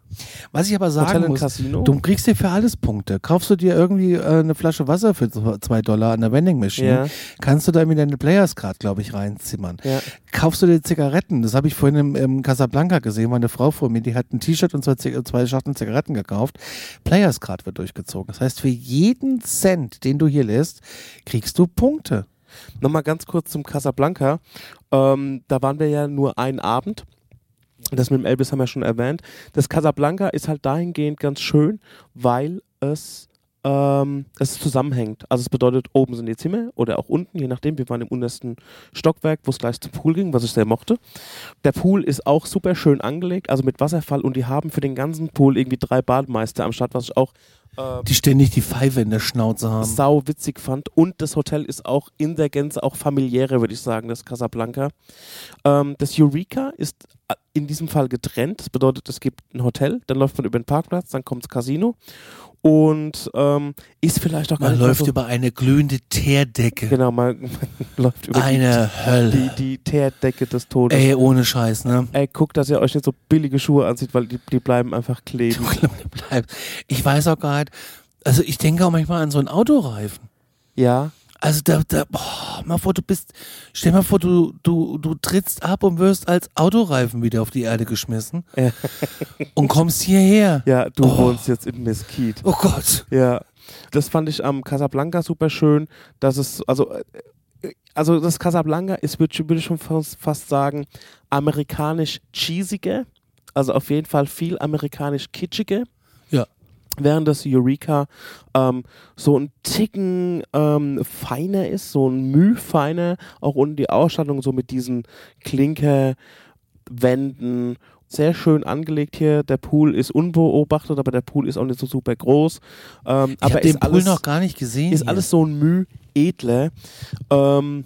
Was ich aber sagen muss, Casino. du kriegst dir für alles Punkte. Kaufst du dir irgendwie äh, eine Flasche Wasser für zwei Dollar an der Vending Machine, Ja. kannst du da mit deine Players Card, glaube ich, reinzimmern. Ja. Kaufst du dir Zigaretten? Das habe ich vorhin im, im Casablanca gesehen. Meine Frau vor mir, die hat ein T-Shirt und zwei, zwei Schachteln Zigaretten gekauft. Players Card wird durchgezogen. Das heißt, für jeden Cent, den du hier lässt, kriegst du Punkte. Nochmal ganz kurz zum Casablanca. Ähm, da waren wir ja nur einen Abend. Das mit dem Elvis haben wir schon erwähnt. Das Casablanca ist halt dahingehend ganz schön, weil es, ähm, es zusammenhängt. Also es bedeutet, oben sind die Zimmer oder auch unten, je nachdem. Wir waren im untersten Stockwerk, wo es gleich zum Pool ging, was ich sehr mochte. Der Pool ist auch super schön angelegt, also mit Wasserfall und die haben für den ganzen Pool irgendwie drei Bademeister am Start, was ich auch äh, Die ständig die Pfeife in der Schnauze haben. sau witzig fand. Und das Hotel ist auch in der Gänze auch familiärer, würde ich sagen, das Casablanca. Ähm, das Eureka ist äh, in diesem Fall getrennt. Das bedeutet, es gibt ein Hotel, dann läuft man über den Parkplatz, dann kommt das Casino und ähm, ist vielleicht auch gar Man läuft so, über eine glühende Teerdecke. Genau, man, (laughs) man läuft über Eine die, Hölle. die Teerdecke des Todes. Ey, ohne Scheiß, ne? Ey, guckt, dass ihr euch nicht so billige Schuhe anzieht, weil die, die bleiben einfach kleben. (laughs) Ich weiß auch gar nicht. Also ich denke auch manchmal an so einen Autoreifen. Ja, Also da, da boah, mal vor, du bist, stell mal vor, du, du, du trittst ab und wirst als Autoreifen wieder auf die Erde geschmissen (laughs) und kommst hierher. ja, du Oh. wohnst jetzt in Mesquite. Oh Gott. Ja, das fand ich am Casablanca super schön, dass es, also, äh, also das Casablanca ist, würde würd ich schon fast, fast sagen, amerikanisch cheesiger, also auf jeden Fall viel amerikanisch kitschiger. Während das Eureka ähm, so ein Ticken ähm, feiner ist, so ein Müh feiner, auch unten die Ausstattung so mit diesen Klinkerwänden. Sehr schön angelegt hier. Der Pool ist unbeobachtet, aber der Pool ist auch nicht so super groß. Ähm, Ich aber habe den ist Pool alles, noch gar nicht gesehen. ist hier. alles so ein Müh edler. Ähm,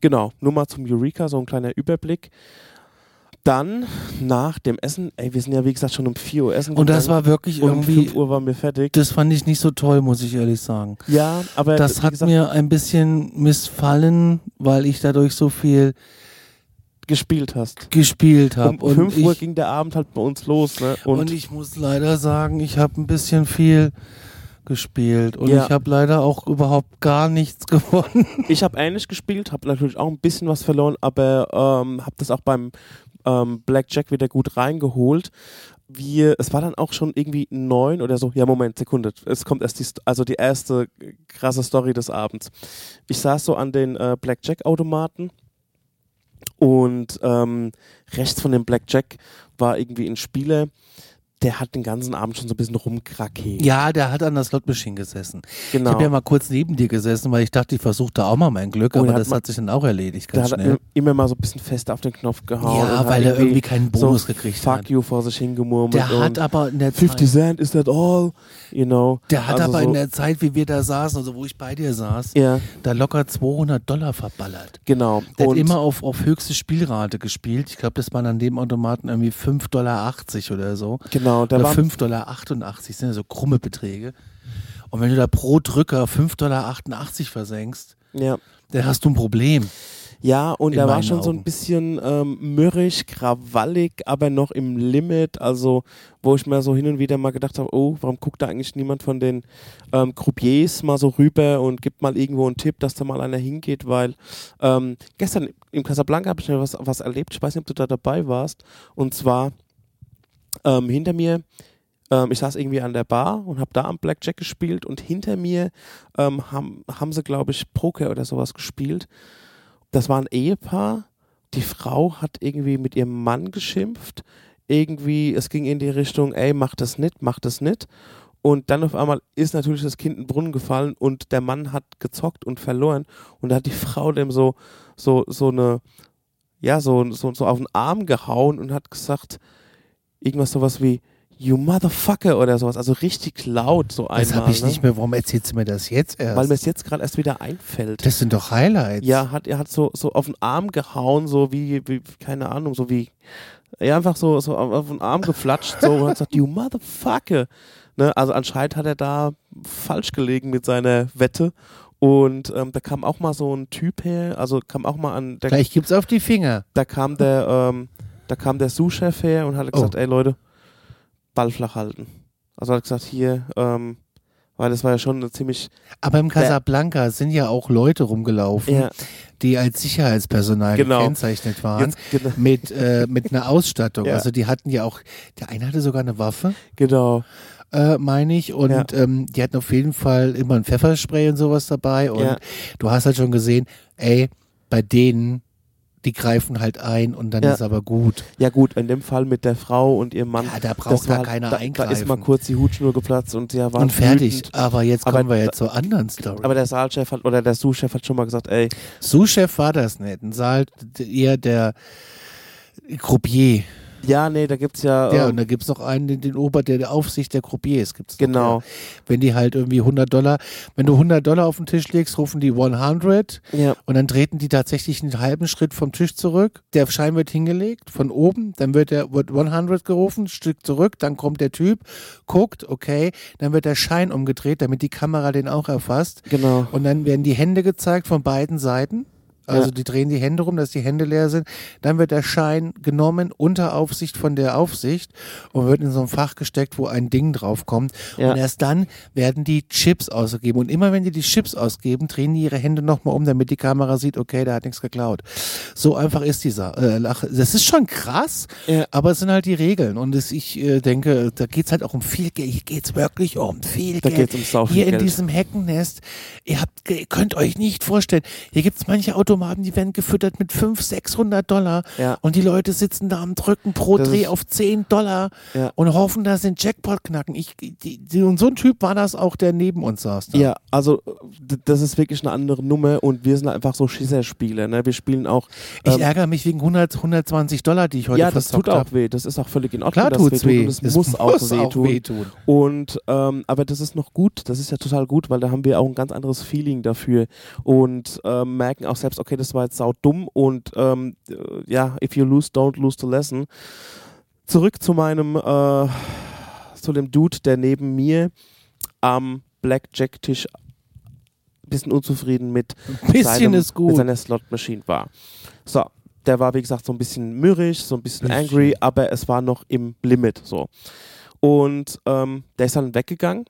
genau, nur mal zum Eureka, so ein kleiner Überblick. Dann nach dem Essen, ey, wir sind ja wie gesagt schon um 4 Uhr essen und das war wirklich und um irgendwie, 5 Uhr waren wir fertig. das fand ich nicht so toll, muss ich ehrlich sagen. Ja, aber Das hat gesagt, mir ein bisschen missfallen, weil ich dadurch so viel gespielt hast. gespielt habe. Um 5 Uhr ich, ging der Abend halt bei uns los, ne? Und, und ich muss leider sagen, ich habe ein bisschen viel gespielt und Ja. ich habe leider auch überhaupt gar nichts (laughs) gewonnen. ich habe ähnlich gespielt, habe natürlich auch ein bisschen was verloren, aber ähm, habe das auch beim ähm, Blackjack wieder gut reingeholt. wir, es war dann auch schon irgendwie neun oder so. Ja, Moment, Sekunde. Es kommt erst die, also die erste krasse Story des Abends. Ich saß so an den äh, Blackjack-Automaten und ähm, rechts von dem Blackjack war irgendwie ein Spieler, der hat den ganzen Abend schon so ein bisschen rumkrakelt. Ja, der hat an der Slotmaschine gesessen. genau. Ich habe ja mal kurz neben dir gesessen, weil ich dachte, ich versuche da auch mal mein Glück, Oh, aber der hat das mal- hat sich dann auch erledigt, der ganz hat schnell. immer mal so ein bisschen fester auf den Knopf gehauen. und Ja, hat weil er irgendwie keinen Bonus gekriegt Fuck hat. you vor sich hingemurmelt. Der hat und aber in der 50 Zeit, Cent, is that all? You know. der hat Also aber so, in der Zeit, wie wir da saßen, also wo ich bei dir saß, Ja, da locker 200 Dollar verballert. genau. Der und hat immer auf, auf höchste Spielrate gespielt. Ich glaube, das waren an dem Automaten irgendwie 5,80 Dollar oder so. genau, der oder war 5,88 Dollar, sind ja so krumme Beträge. Und wenn du da pro Drücker 5,88 Dollar versenkst, ja. dann hast du ein Problem. Ja, und er war schon so ein Augen. bisschen ähm, mürrisch, krawallig, aber noch im Limit. Also, wo ich mir so hin und wieder mal gedacht habe, oh, warum guckt da eigentlich niemand von den ähm, Croupiers mal so rüber und gibt mal irgendwo einen Tipp, dass da mal einer hingeht, weil ähm, gestern im Casablanca habe ich mir was, was erlebt. Ich weiß nicht, ob du da dabei warst. Und zwar ähm, hinter mir ähm, ich saß irgendwie an der Bar und habe da am Blackjack gespielt und hinter mir ähm, haben, haben sie, glaube ich, Poker oder sowas gespielt. Das war ein Ehepaar. Die Frau hat irgendwie mit ihrem Mann geschimpft. Irgendwie, es ging in die Richtung, ey, mach das nicht, mach das nicht. Und dann auf einmal ist natürlich das Kind in den Brunnen gefallen und der Mann hat gezockt und verloren. Und da hat die Frau dem so, so, so eine, ja, so, so, so auf den Arm gehauen und hat gesagt, irgendwas sowas wie, you motherfucker oder sowas. Also richtig laut so einmal. Das habe ich ne? nicht mehr. Warum erzählst du mir das jetzt erst? Weil mir es jetzt gerade erst wieder einfällt. das sind doch Highlights. Ja, hat, er hat so, so auf den Arm gehauen, so wie, wie keine Ahnung, so wie, ja, einfach so, so auf, den Arm geflatscht, so und hat gesagt, you motherfucker. Ne? Also anscheinend hat er da falsch gelegen mit seiner Wette. Und ähm, da kam auch mal so ein Typ her, also kam auch mal an, der, Gleich gibt's auf die Finger. da kam der, ähm, da kam der Sous-Chef her und hat gesagt, Oh. ey Leute, Ball flach halten. Also hat gesagt, hier, ähm, weil das war ja schon eine ziemlich, Aber im Casablanca sind ja auch Leute rumgelaufen, ja, die als Sicherheitspersonal Genau. gekennzeichnet waren. jetzt, genau, (laughs) Mit, äh, mit einer Ausstattung. (laughs) Ja. Also die hatten ja auch, der eine hatte sogar eine Waffe, genau, äh, meine ich. Und Ja. ähm, die hatten auf jeden Fall immer ein Pfefferspray und sowas dabei. Und du hast halt schon gesehen, ey, bei denen, die greifen halt ein und dann Ja. ist aber gut. Ja gut, in dem Fall mit der Frau und ihrem Mann. Ja, da braucht da keiner da, eingreifen. Da ist mal kurz die Hutschnur geplatzt und ja, war und fertig. wütend. Aber jetzt Aber kommen wir da- jetzt zur anderen Story. Aber der Saalchef hat, oder der Sous-Chef hat schon mal gesagt, ey, Sous-Chef war das nicht. Ein Saal, eher der Croupier. Ja, nee, da gibt's ja, Ja, ähm, und da gibt's noch einen, den, den Ober, der, der Aufsicht der Croupiers gibt's noch, genau, Ja. Wenn die halt irgendwie 100 Dollar, wenn du 100 Dollar auf den Tisch legst, rufen die 100 ja, und dann treten die tatsächlich einen halben Schritt vom Tisch zurück. Der Schein wird hingelegt von oben, dann wird der wird 100 gerufen, Stück zurück, dann kommt der Typ, guckt, okay, dann wird der Schein umgedreht, damit die Kamera den auch erfasst. genau, Und dann werden die Hände gezeigt von beiden Seiten. Also Ja. die drehen die Hände rum, dass die Hände leer sind. Dann wird der Schein genommen unter Aufsicht von der Aufsicht und wird in so ein Fach gesteckt, wo ein Ding draufkommt. Ja. Und erst dann werden die Chips ausgegeben. Und immer wenn die die Chips ausgeben, drehen die ihre Hände nochmal um, damit die Kamera sieht, okay, der hat nichts geklaut. So einfach ist dieser äh, Lache. Das ist schon krass, Ja. aber es sind halt die Regeln. Und es, ich äh, denke, da geht's halt auch um viel Geld. Hier geht's wirklich um viel da Geld. geht's um Hier in Geld. diesem Heckennest, ihr habt, ihr könnt euch nicht vorstellen, hier gibt's manche Automaten, die werden gefüttert mit 500, 600 Dollar Ja. und die Leute sitzen da am Drücken pro Das Dreh auf 10 Dollar Ja. und hoffen, dass sie den Jackpot knacken. Ich, die, die, und so ein Typ war das auch, der neben uns saß. Da. Ja, also das ist wirklich eine andere Nummer und wir sind einfach so Schisserspieler, ne? Wir spielen auch. Ich ähm, ärgere mich wegen 100, 120 Dollar, die ich heute ja, das tut auch habe. weh. Das ist auch völlig in Ordnung. Klar tut's es weh. Und es, muss auch wehtun. wehtun. Und ähm, aber das ist noch gut, das ist ja total gut, weil da haben wir auch ein ganz anderes Feeling dafür und ähm, merken auch selbst, okay, das war jetzt sau dumm und ähm, äh, ja, if you lose, don't lose the lesson. Zurück zu meinem, äh, zu dem Dude, der neben mir am Blackjack-Tisch ein bisschen unzufrieden mit bisschen seinem, ist mit gut. seiner Slot-Machine war. So, der war wie gesagt so ein bisschen mürrisch, so ein bisschen Bisschen. angry, aber es war noch im Limit so. Und ähm, der ist dann weggegangen.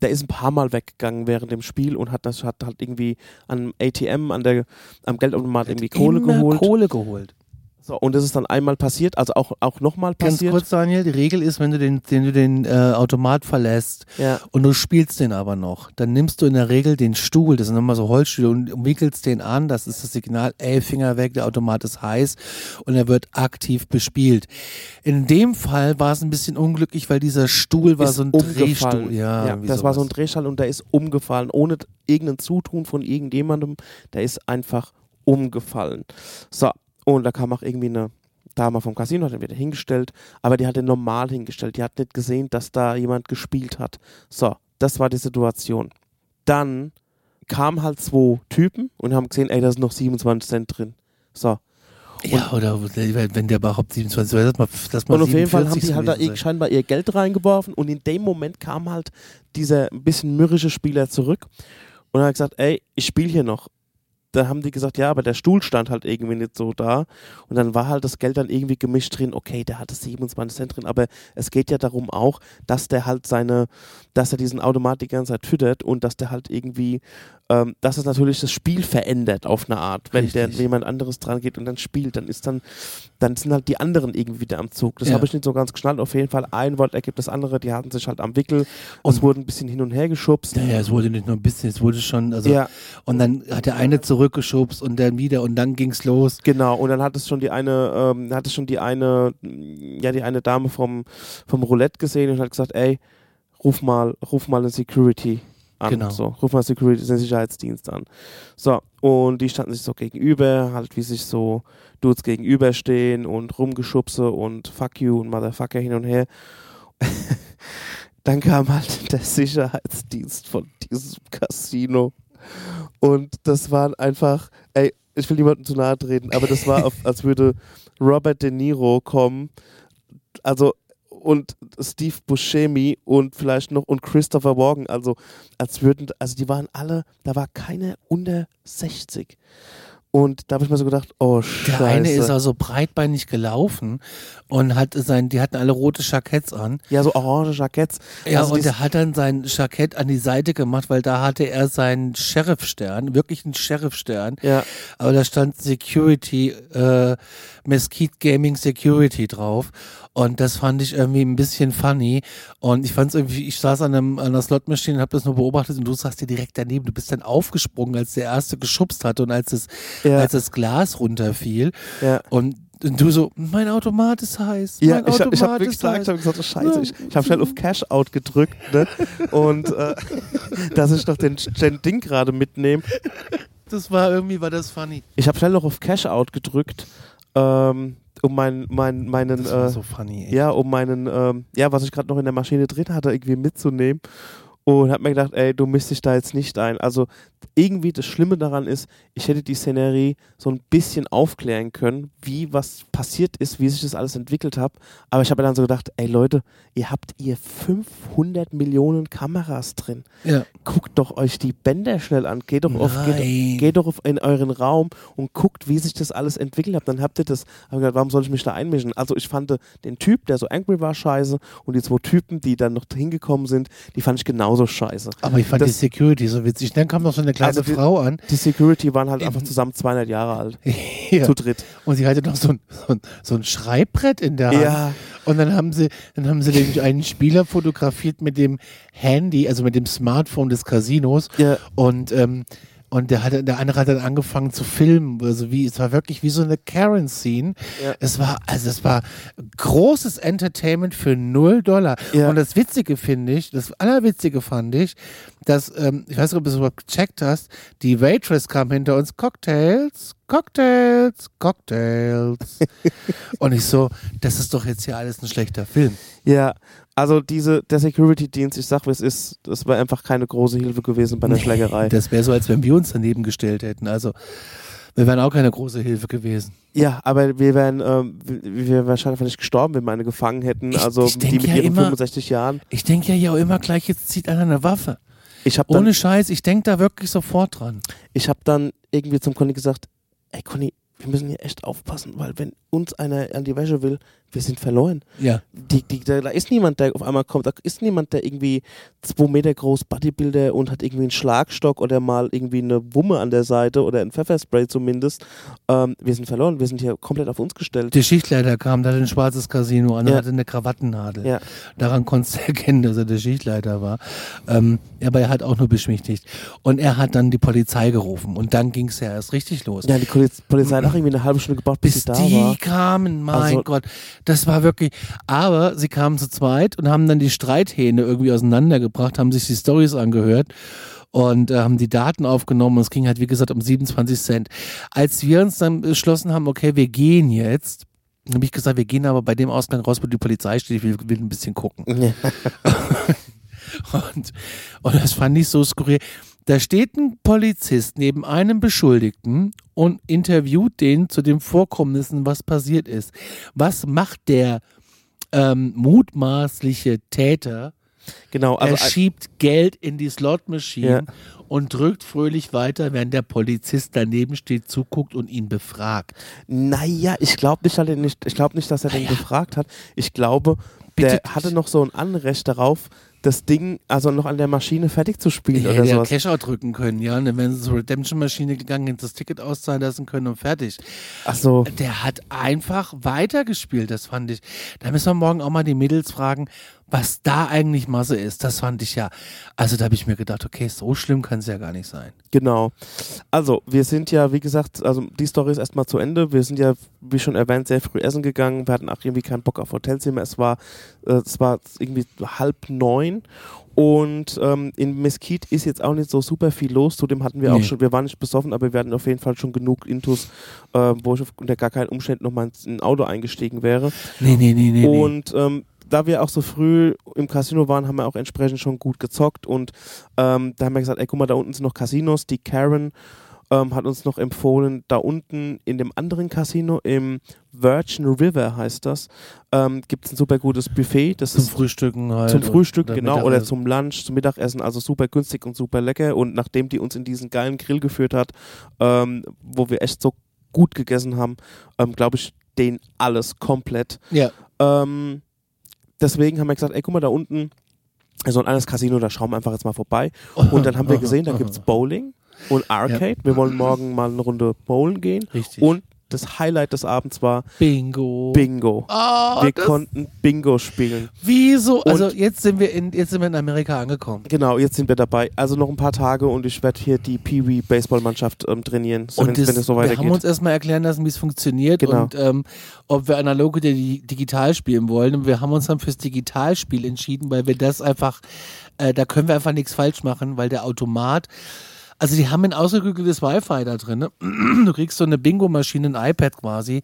Der ist ein paar Mal weggegangen während dem Spiel und hat das hat halt irgendwie am ATM, an der, am Geldautomat irgendwie Kohle Immer geholt. Kohle geholt. So, und das ist dann einmal passiert, also auch, auch nochmal Ganz passiert. kurz, Daniel, die Regel ist, wenn du den, den, du den äh, Automat verlässt Ja. und du spielst den aber noch, dann nimmst du in der Regel den Stuhl, das sind nochmal so Holzstühle, und wickelst den an, das ist das Signal, ey, Finger weg, der Automat ist heiß und er wird aktiv bespielt. In dem Fall war es ein bisschen unglücklich, weil dieser Stuhl war ist so ein umgefallen. Drehstuhl. Ja, Ja, das war so ein sowas. Drehschall und der ist umgefallen, ohne irgendein Zutun von irgendjemandem. Der ist einfach umgefallen. So, und da kam auch irgendwie eine Dame vom Casino, hat ihn wieder hingestellt, aber die hat den normal hingestellt. Die hat nicht gesehen, dass da jemand gespielt hat. So, das war die Situation. Dann kamen halt zwei Typen und haben gesehen, ey, da sind noch 27 Cent drin. So, Ja, oder wenn der überhaupt 27, lass mal, lass mal Und auf jeden Fall haben 47 die halt da sein. scheinbar ihr Geld reingeworfen und in dem Moment kam halt dieser ein bisschen mürrische Spieler zurück und hat gesagt, ey, ich spiele hier noch. Da haben die gesagt, ja, aber der Stuhl stand halt irgendwie nicht so da. Und dann war halt das Geld dann irgendwie gemischt drin. Okay, der hatte 27 Cent drin, aber es geht ja darum auch, dass der halt seine, dass er diesen Automat die ganze Zeit füttert und dass der halt irgendwie, ähm, dass es natürlich das Spiel verändert auf eine Art. Wenn der jemand anderes dran geht und dann spielt, dann ist dann, dann sind halt die anderen irgendwie wieder am Zug. Das Ja. habe ich nicht so ganz geschnallt. Auf jeden Fall ein Wort ergibt das andere, die hatten sich halt am Wickel und es wurde ein bisschen hin und her geschubst. Ja, ja, es wurde nicht nur ein bisschen, es wurde schon, also, Ja. und dann hat der eine zurückgeschubst und dann wieder und dann ging's los. Genau, und dann hat es schon die eine, ähm, hat es schon die eine, ja, die eine Dame vom, vom Roulette gesehen und hat gesagt, ey, ruf mal, ruf mal eine Security an. Genau. So, ruf mal Security, den Sicherheitsdienst an. So, und die standen sich so gegenüber, halt wie sich so Dudes gegenüberstehen und rumgeschubse und fuck you und Motherfucker hin und her. (laughs) dann kam halt der Sicherheitsdienst von diesem Casino. Und das waren einfach, ey, ich will niemandem zu nahe treten, aber das war, auf, als würde Robert De Niro kommen, also und Steve Buscemi und vielleicht noch und Christopher Walken, also als würden, also die waren alle, da war keiner unter 60. Und da habe ich mir so gedacht, oh Scheiße. Der eine ist also breitbeinig gelaufen und hat sein, die hatten alle rote Jacketts an. ja, so orange Jacketts. Ja, Also und der hat dann sein Jackett an die Seite gemacht, weil da hatte er seinen Sheriffstern, wirklich einen Sheriffstern. Ja, Aber da stand Security, äh, Mesquite Gaming Security drauf. Und das fand ich irgendwie ein bisschen funny. Und ich fand es irgendwie, ich saß an, einem, an einer Slotmaschine und habe das nur beobachtet und du saßt dir direkt daneben. Du bist dann aufgesprungen, als der erste geschubst hatte und als das, Ja. als das Glas runterfiel. ja. Und, und du so, mein Automat ist heiß. Ja, mein ich, hab- Automat ich habe wirklich gesagt, ich habe gesagt, oh Scheiße, ich, ich habe schnell auf Cash Out gedrückt, ne? Und äh, (laughs) dass ich noch den, den Ding gerade mitnehme. Das war irgendwie, war das funny. Ich habe schnell noch auf Cash Out gedrückt, ähm, um mein, mein, meinen, Das war äh, so funny, ja, um meinen, ähm, ja, was ich gerade noch in der Maschine drin hatte, irgendwie mitzunehmen. Und hab mir gedacht, ey, du misst dich da jetzt nicht ein. Also irgendwie das Schlimme daran ist, ich hätte die Szenerie so ein bisschen aufklären können, wie was passiert ist, wie sich das alles entwickelt hat. Aber ich habe dann so gedacht, ey Leute, ihr habt ihr 500 Millionen Kameras drin. Ja. Guckt doch euch die Bänder schnell an. Geht doch, auf, geht, geht doch auf in euren Raum und guckt, wie sich das alles entwickelt hat. Dann habt ihr das. Hab ich gedacht, warum soll ich mich da einmischen? Also ich fand den Typ, der so angry war, scheiße. Und die zwei Typen, die dann noch hingekommen sind, die fand ich genauso scheiße. Aber ich fand Das- die Security so witzig. Dann kam noch so eine kleine Also die- Frau an. Die Security waren halt einfach zusammen 200 Jahre alt. (laughs) Ja. Zu dritt. Und sie hatte noch so ein, so ein, so ein Schreibbrett in der Hand. Ja. Und dann haben sie, dann haben sie nämlich einen Spieler fotografiert mit dem Handy, also mit dem Smartphone des Casinos. Ja. Und, ähm, und der, hatte, der andere hat dann angefangen zu filmen. Also wie, es war wirklich wie so eine Karen-Scene. Ja. Es war, also es war großes Entertainment für null Dollar. Ja. Und das Witzige finde ich, das Allerwitzige fand ich, dass, ähm, ich weiß nicht, ob du es überhaupt gecheckt hast, die Waitress kam hinter uns, Cocktails, Cocktails, Cocktails. (laughs) und ich so, das ist doch jetzt hier alles ein schlechter Film. Ja. Also diese, der Security-Dienst, ich sag, wie es ist, das wäre einfach keine große Hilfe gewesen bei der Schlägerei. Das wäre so, als wenn wir uns daneben gestellt hätten. Also, wir wären auch keine große Hilfe gewesen. Ja, aber wir wären, ähm, wir wären wahrscheinlich nicht gestorben, wenn wir eine gefangen hätten. Ich- Also ich die mit ja ihren immer- 65 Jahren. Ich denke ja hier auch immer gleich, jetzt zieht einer eine Waffe. Ich habe dann, Ohne Scheiß, ich denke da wirklich sofort dran. ich hab dann irgendwie zum Conny gesagt, ey Conny, wir müssen hier echt aufpassen, weil wenn uns einer an die Wäsche will, wir sind verloren. Ja. Die, die, da, da ist niemand, der auf einmal kommt. Da ist niemand, der irgendwie zwei Meter groß Bodybuilder und hat irgendwie einen Schlagstock oder mal irgendwie eine Wumme an der Seite oder ein Pfefferspray zumindest. Ähm, wir sind verloren. Wir sind hier komplett auf uns gestellt. Der Schichtleiter kam, der hatte ein schwarzes Casino an, Ja. hatte eine Krawattennadel. Ja. Daran konntest du erkennen, dass er der Schichtleiter war. Ähm, aber er hat auch nur beschwichtigt. Und er hat dann die Polizei gerufen. Und dann ging es ja erst richtig los. Ja, die Poliz- Polizei hat auch irgendwie eine halbe Stunde gebraucht, bis, bis sie da die war. kamen, mein Also- Gott, das war wirklich. Aber sie kamen zu zweit und haben dann die Streithähne irgendwie auseinandergebracht, haben sich die Stories angehört und äh, haben die Daten aufgenommen. Und es ging halt, wie gesagt, um 27 Cent. Als wir uns dann beschlossen haben, okay, wir gehen jetzt, habe ich gesagt, wir gehen aber bei dem Ausgang raus, wo die Polizei steht. Ich will, will ein bisschen gucken. Ja. (laughs) Und, und das fand ich so skurril. Da steht ein Polizist neben einem Beschuldigten und interviewt den zu den Vorkommnissen, was passiert ist. Was macht der ähm, mutmaßliche Täter? Genau, also er schiebt Geld in die Slot-Machine Ja. und drückt fröhlich weiter, während der Polizist daneben steht, zuguckt und ihn befragt. Naja, ich glaube nicht, er ich glaube nicht, dass er den gefragt hat. Ich glaube, Bitte der hatte noch so ein Anrecht darauf, das Ding also noch an der Maschine fertig zu spielen Der oder hätte ja sowas. Cash-Out drücken können, ja. Und dann wären sie zur Redemption-Maschine gegangen, hätten das Ticket auszahlen lassen können und fertig. Ach so. Der hat einfach weitergespielt, das fand ich. Da müssen wir morgen auch mal die Mädels fragen, was da eigentlich Masse ist. Das fand ich ja. Also da habe ich mir gedacht, okay, so schlimm kann es ja gar nicht sein. Genau. Also, wir sind ja, wie gesagt, also die Story ist erstmal zu Ende. Wir sind ja, wie schon erwähnt, sehr früh essen gegangen. Wir hatten auch irgendwie keinen Bock auf Hotelzimmer. Es war, äh, es war irgendwie halb neun. Und ähm, in Mesquite ist jetzt auch nicht so super viel los. Zudem hatten wir auch Nee. schon, wir waren nicht besoffen, aber wir hatten auf jeden Fall schon genug Intus, äh, wo ich unter gar keinen Umständen nochmal in ein Auto eingestiegen wäre. Nee, nee, nee. nee. Und ähm, da wir auch so früh im Casino waren, haben wir auch entsprechend schon gut gezockt. Und ähm, da haben wir gesagt, ey, guck mal, da unten sind noch Casinos. Die Karen ähm, hat uns noch empfohlen, da unten in dem anderen Casino, im Virgin River heißt das, ähm, gibt es ein super gutes Buffet. Das Zum Frühstücken halt. zum Frühstück, genau, oder zum Lunch, zum Mittagessen, also super günstig und super lecker. Und nachdem die uns in diesen geilen Grill geführt hat, ähm, wo wir echt so gut gegessen haben, ähm, glaube ich, den alles komplett. Ja. Ähm, deswegen haben wir gesagt, ey, guck mal, da unten ist so ein anderes Casino, da schauen wir einfach jetzt mal vorbei. (laughs) Und dann haben wir gesehen, da gibt's (laughs) Bowling und Arcade. Wir wollen morgen mal eine Runde bowlen gehen. Richtig. Und das Highlight des Abends war Bingo. Bingo. Ah, wir konnten Bingo spielen. Wieso? Also Und- jetzt sind wir in jetzt sind wir in Amerika angekommen. Genau, jetzt sind wir dabei. Also noch ein paar Tage und ich werde hier die Pee-Wee Baseballmannschaft ähm, trainieren, so, Und wenn, das, wenn es so wir haben weitergeht. uns erstmal erklären lassen, wie es funktioniert Genau. und ähm, ob wir analog oder di- digital spielen wollen. Und wir haben uns dann fürs Digitalspiel entschieden, weil wir das einfach, äh, da können wir einfach nichts falsch machen, weil der Automat, also die haben ein ausgeklügeltes Wi-Fi da drin. Ne? (clears throat) Du kriegst so eine Bingo-Maschine, ein iPad quasi,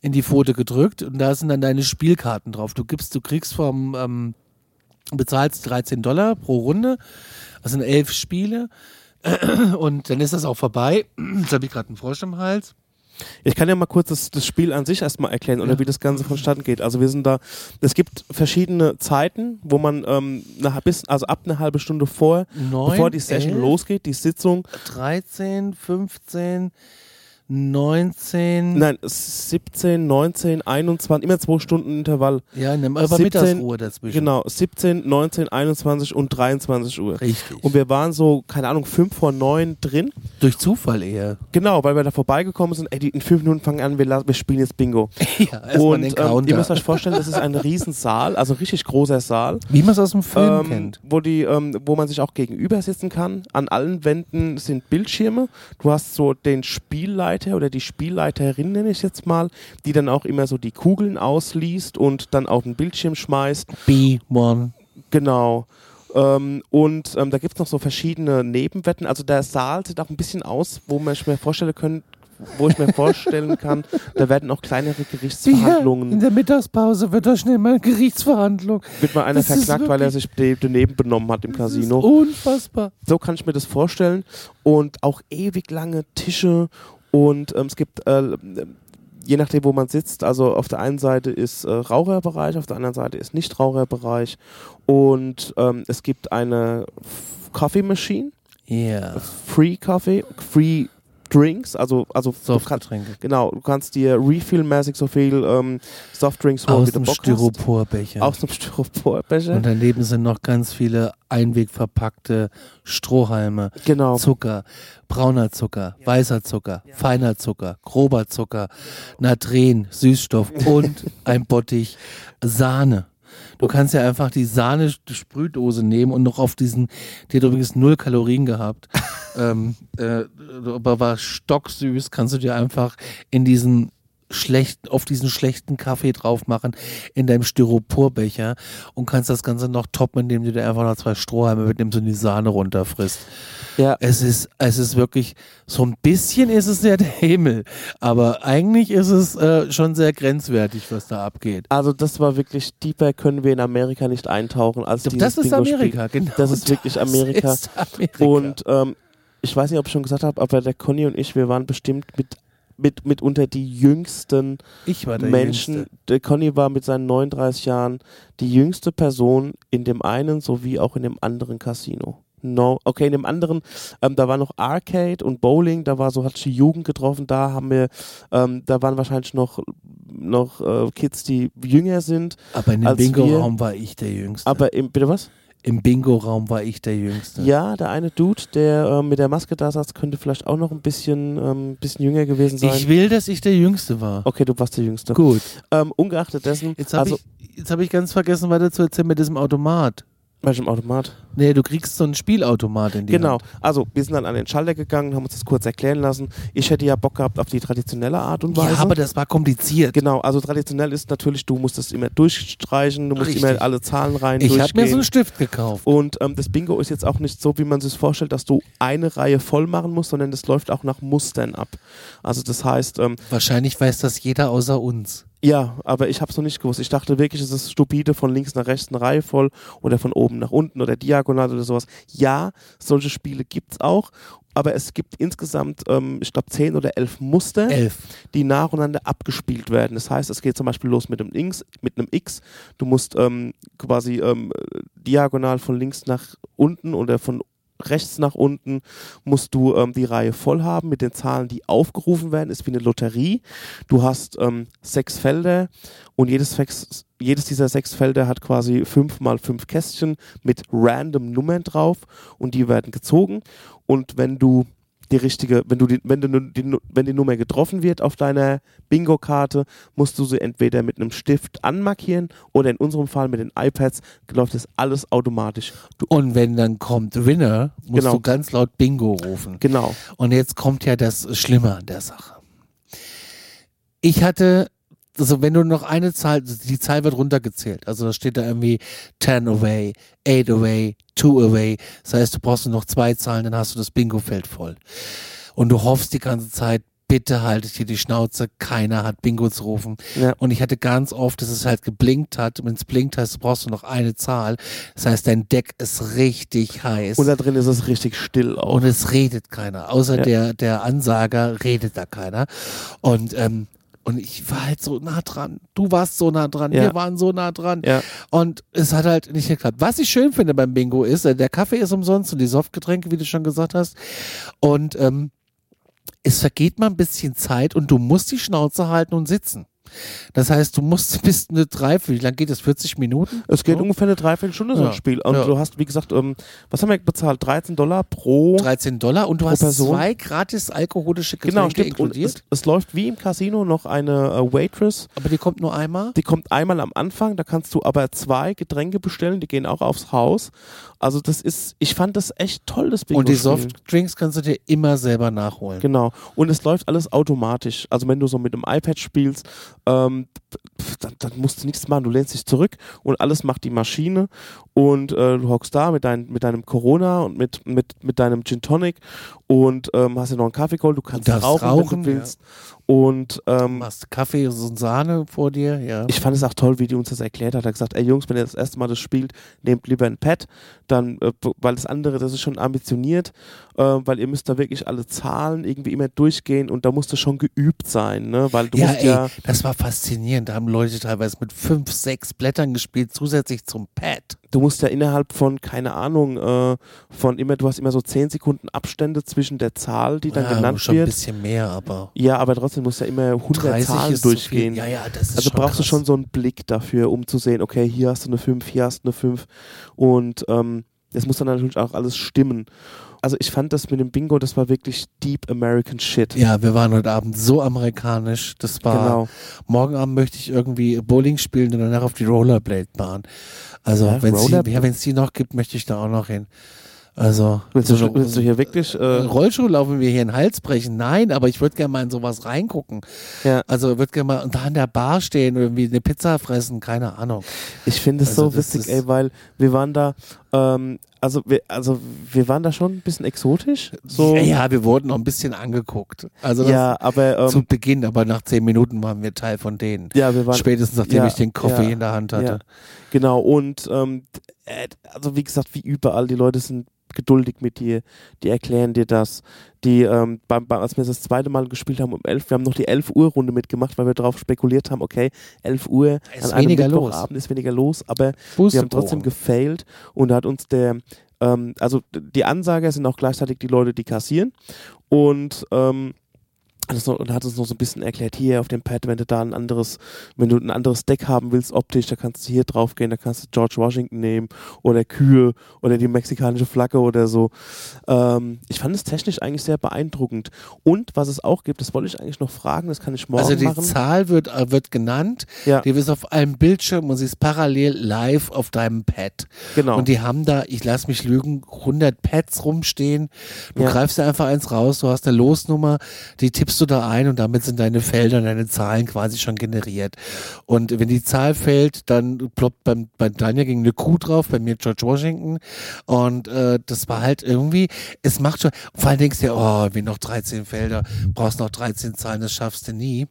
in die Pfote gedrückt und da sind dann deine Spielkarten drauf. Du gibst, du kriegst vom, ähm, bezahlst 13 Dollar pro Runde, das sind elf Spiele. (clears throat) Und dann ist das auch vorbei. (clears throat) Jetzt habe ich gerade einen Frosch im Hals. Ich kann ja mal kurz das, das Spiel an sich erstmal erklären oder Ja. wie das Ganze vonstatten geht. Also wir sind da, es gibt verschiedene Zeiten, wo man ähm, eine, bis, also ab eine halbe Stunde vor, Neun, bevor die Session elf, losgeht, die Sitzung, 13, 15, 19. nein, 17, 19, 21, immer zwei Stunden Intervall. Ja, ne, aber 17, Mittagsruhe dazwischen. Genau, 17, 19, 21 und 23 Uhr. Richtig. Und wir waren so, keine Ahnung, fünf vor neun drin. Durch Zufall eher. Genau, weil wir da vorbeigekommen sind. Ey, die, in fünf Minuten fangen an, wir, wir spielen jetzt Bingo. (laughs) ja, und den ähm, ihr müsst euch vorstellen, das ist ein Riesensaal, also ein richtig großer Saal. Wie man es aus dem Film ähm, kennt. Wo, die, ähm, wo man sich auch gegenüber sitzen kann. An allen Wänden sind Bildschirme. Du hast so den Spielleiter oder die Spielleiterin, nenne ich jetzt mal, die dann auch immer so die Kugeln ausliest und dann auf den Bildschirm schmeißt. B1. Genau. Ähm, und ähm, da gibt es noch so verschiedene Nebenwetten. Also der Saal sieht auch ein bisschen aus, wo man ich mir vorstellen können, wo ich mir vorstellen (laughs) kann, da werden auch kleinere in Gerichtsverhandlungen, der Mittagspause wird da schnell mal eine Gerichtsverhandlung. wird mal einer das verklagt, weil er sich daneben benommen hat im Casino. unfassbar. So kann ich mir das vorstellen. Und auch ewig lange Tische und ähm, es gibt äh, je nachdem, wo man sitzt, also auf der einen Seite ist äh, Raucherbereich, auf der anderen Seite ist Nicht-Raucherbereich und ähm, es gibt eine Coffee Machine, Ja. Free Coffee, Free Drinks, also, also du kannst, Softgetränke. genau, du kannst dir refill-mäßig so viel ähm, Softdrinks holen, Aus wie du dem Bock. Styroporbecher. Aus dem Styroporbecher. Und daneben sind noch ganz viele einwegverpackte Strohhalme, Genau. Zucker, brauner Zucker, weißer Zucker, feiner Zucker, grober Zucker, Natren, Süßstoff und (laughs) ein Bottich Sahne. Du kannst ja einfach die Sahne-Sprühdose nehmen und noch auf diesen, die hat übrigens null Kalorien gehabt, (laughs) ähm, äh, aber war stocksüß, kannst du dir einfach in diesen schlecht, auf diesen schlechten Kaffee drauf machen in deinem Styroporbecher und kannst das Ganze noch toppen, indem du dir einfach noch zwei Strohhalme mitnimmst und die Sahne runterfrisst. Ja. Es ist, es ist wirklich, so ein bisschen ist es ja der Himmel, aber eigentlich ist es äh, schon sehr grenzwertig, was da abgeht. Also das war wirklich, deeper können wir in Amerika nicht eintauchen als Das ist. Amerika, genau. Das ist wirklich Amerika. Ist Amerika. Und ähm, ich weiß nicht, ob ich schon gesagt habe, aber der Conny und ich, wir waren bestimmt mit, mit, mit unter die jüngsten ich war der Menschen. Jüngste. Der Conny war mit seinen 39 Jahren die jüngste Person in dem einen sowie auch in dem anderen Casino. No, okay, in dem anderen, ähm, da war noch Arcade und Bowling, da war so, hat die Jugend getroffen, da haben wir, ähm, da waren wahrscheinlich noch, noch äh, Kids, die jünger sind, Aber in dem Bingo-Raum war ich der Jüngste. aber im, bitte was? Im Bingo-Raum war ich der Jüngste. Ja, der eine Dude, der ähm, mit der Maske da saß, könnte vielleicht auch noch ein bisschen, ähm, bisschen jünger gewesen sein. Ich will, dass ich der Jüngste war. okay, du warst der Jüngste. Gut. Ähm, ungeachtet dessen, Jetzt habe also, ich, jetzt hab ich ganz vergessen, weiter zu erzählen mit diesem Automat. Welchem Automat? Nee, du kriegst so einen Spielautomat in die Genau, Hand. also wir sind dann an den Schalter gegangen, haben uns das kurz erklären lassen. Ich hätte ja Bock gehabt auf die traditionelle Art und Weise. Ja, aber das war kompliziert. Genau, also traditionell ist natürlich, du musst das immer durchstreichen, du musst Richtig. immer alle Zahlen rein Ich habe mir so einen Stift gekauft. und ähm, das Bingo ist jetzt auch nicht so, wie man sich vorstellt, dass du eine Reihe voll machen musst, sondern das läuft auch nach Mustern ab. Also das heißt, ähm, Wahrscheinlich weiß das jeder außer uns. Ja, aber ich habe es noch nicht gewusst. Ich dachte wirklich, es ist stupide von links nach rechts eine Reihe voll oder von oben nach unten oder diagonal oder sowas. Ja, solche Spiele gibt's auch, aber es gibt insgesamt, ähm, ich glaube, zehn oder elf Muster, Elf. die nacheinander abgespielt werden. Das heißt, es geht zum Beispiel los mit einem X, mit einem X. Du musst ähm, quasi ähm, diagonal von links nach unten oder von rechts nach unten musst du ähm, die Reihe voll haben mit den Zahlen, die aufgerufen werden. Ist wie eine Lotterie. Du hast ähm, sechs Felder und jedes, jedes dieser sechs Felder hat quasi fünf mal fünf Kästchen mit random Nummern drauf und die werden gezogen. Und wenn du die richtige, wenn du die, wenn du die, wenn die Nummer getroffen wird auf deiner Bingo-Karte, musst du sie entweder mit einem Stift anmarkieren oder in unserem Fall mit den iPads läuft das alles automatisch. Du, Und wenn dann kommt Winner, musst Genau. du ganz laut Bingo rufen. genau. Und jetzt kommt ja das Schlimme an der Sache. Ich hatte, also wenn du noch eine Zahl, die Zahl wird runtergezählt. Also da steht da irgendwie 10 away, 8 away, 2 away. Das heißt, du brauchst nur noch zwei Zahlen, dann hast du das Bingo-Feld voll. Und du hoffst die ganze Zeit, bitte haltet hier die Schnauze, keiner hat Bingo zu rufen. Ja. Und ich hatte ganz oft, dass es halt geblinkt hat. Und wenn es blinkt heißt, brauchst du noch eine Zahl. Das heißt, dein Deck ist richtig heiß. Und da drin ist es richtig still auch. Und es redet keiner. Außer Ja. der, der Ansager redet da keiner. Und, ähm, und ich war halt so nah dran. Du warst so nah dran. Ja. Wir waren so nah dran. Ja. Und es hat halt nicht geklappt. Was ich schön finde beim Bingo ist, äh, der Kaffee ist umsonst und die Softgetränke, wie du schon gesagt hast. Und ähm, es vergeht mal ein bisschen Zeit und du musst die Schnauze halten und sitzen. Das heißt, du musst (laughs) bis eine Dreiviertel, wie lange geht das? 40 Minuten? Es geht So? ungefähr eine Dreiviertelstunde so Ja. ein Spiel. Und Ja. du hast, wie gesagt, ähm, was haben wir bezahlt? 13 Dollar pro. 13 Dollar und du hast Person? zwei gratis alkoholische Getränke Genau, stimmt. Und inkludiert. es, es läuft wie im Casino noch eine äh, Waitress. Aber die kommt nur einmal? Die kommt einmal am Anfang, da kannst du aber zwei Getränke bestellen, die gehen auch aufs Haus. Also das ist, ich fand das echt toll, das Bingo Und die Softdrinks kannst du dir immer selber nachholen. Genau. Und es läuft alles automatisch. Also wenn du so mit dem iPad spielst, ähm, dann, dann musst du nichts machen. Du lehnst dich zurück und alles macht die Maschine. Und äh, du hockst da mit, dein, mit deinem Corona und mit, mit, mit deinem Gin Tonic und ähm, hast dir noch einen Kaffee geholt. Du kannst darfst rauchen, rauchen, wenn du willst. Und ähm, Machst Kaffee und Sahne vor dir, ja. ich fand es auch toll, wie die uns das erklärt hat. Er hat gesagt, ey Jungs, wenn ihr das erste Mal das spielt, nehmt lieber ein Pad, dann, äh, weil das andere, das ist schon ambitioniert, äh, weil ihr müsst da wirklich alle Zahlen irgendwie immer durchgehen und da musst du schon geübt sein, ne? Weil du ja, musst ey, ja, das war faszinierend. Da haben Leute teilweise mit fünf, sechs Blättern gespielt, zusätzlich zum Pad. Du musst ja innerhalb von, keine Ahnung, äh, von immer, du hast immer so 10 Sekunden Abstände zwischen der Zahl, die dann ja, genannt schon ein wird. bisschen mehr, aber Ja, aber trotzdem musst du ja immer 100 30 Zahlen durchgehen. Ja, ja, das ist Also brauchst du krass. schon so einen Blick dafür, um zu sehen, okay, hier hast du eine 5, hier hast du eine 5 und ähm, das muss dann natürlich auch alles stimmen. Also ich fand das mit dem Bingo, das war wirklich Deep American Shit. Ja, wir waren heute Abend so amerikanisch. Das war. Genau. Morgen Abend möchte ich irgendwie Bowling spielen und danach auf die Rollerblade-Bahn. Also, Ja, wenn es die, Rollerblade- ja, die noch gibt, möchte ich da auch noch hin. Also, Willst du, so willst du hier wirklich? äh, Rollschuh laufen wir hier in den Hals brechen? Nein, aber ich würde gerne mal in sowas reingucken. ja, Also, würde gerne mal da an der Bar stehen und irgendwie eine Pizza fressen, keine Ahnung. ich finde es Also so witzig, ey, weil wir waren da, ähm, also wir, also wir waren da schon ein bisschen exotisch. So, Ja, wir wurden noch ein bisschen angeguckt. Also, das ja aber zu ähm, Beginn, aber nach zehn Minuten waren wir Teil von denen. ja, wir waren Spätestens nachdem ja, ich den Koffer ja, in der Hand hatte. Ja, genau. Und ähm, äh, also wie gesagt, wie überall, die Leute sind geduldig mit dir, die erklären dir das. Die, ähm, beim, beim, als wir das zweite Mal gespielt haben um 11, wir haben noch die 11 Uhr Runde mitgemacht, weil wir darauf spekuliert haben, okay, 11 Uhr Ist an einem weniger los. Mittwochabend ist weniger los, aber wir haben trotzdem gefailt und da hat uns der, ähm, also die Ansager sind auch gleichzeitig die Leute, die kassieren und ähm, es noch, und hat uns noch so ein bisschen erklärt, hier auf dem Pad, wenn du da ein anderes, wenn du ein anderes Deck haben willst, optisch, da kannst du hier drauf gehen, da kannst du George Washington nehmen oder Kühe oder die mexikanische Flagge oder so. Ähm, ich fand es technisch eigentlich sehr beeindruckend. Und was es auch gibt, das wollte ich eigentlich noch fragen, das kann ich morgen Also die machen. Zahl wird, äh, wird genannt, Ja. die ist auf einem Bildschirm und sie ist parallel live auf deinem Pad. Genau. Und die haben da, ich lass mich lügen, 100 Pads rumstehen. Du Ja. greifst dir einfach eins raus, du hast eine Losnummer, die tippst du da ein und damit sind deine Felder, deine Zahlen quasi schon generiert. Und wenn die Zahl fällt, dann ploppt beim, bei Daniel ging eine Kuh drauf, bei mir George Washington. Und äh, das war halt irgendwie, es macht schon, vor allem denkst du dir, oh, wie noch 13 Felder, brauchst noch 13 Zahlen, das schaffst du nie.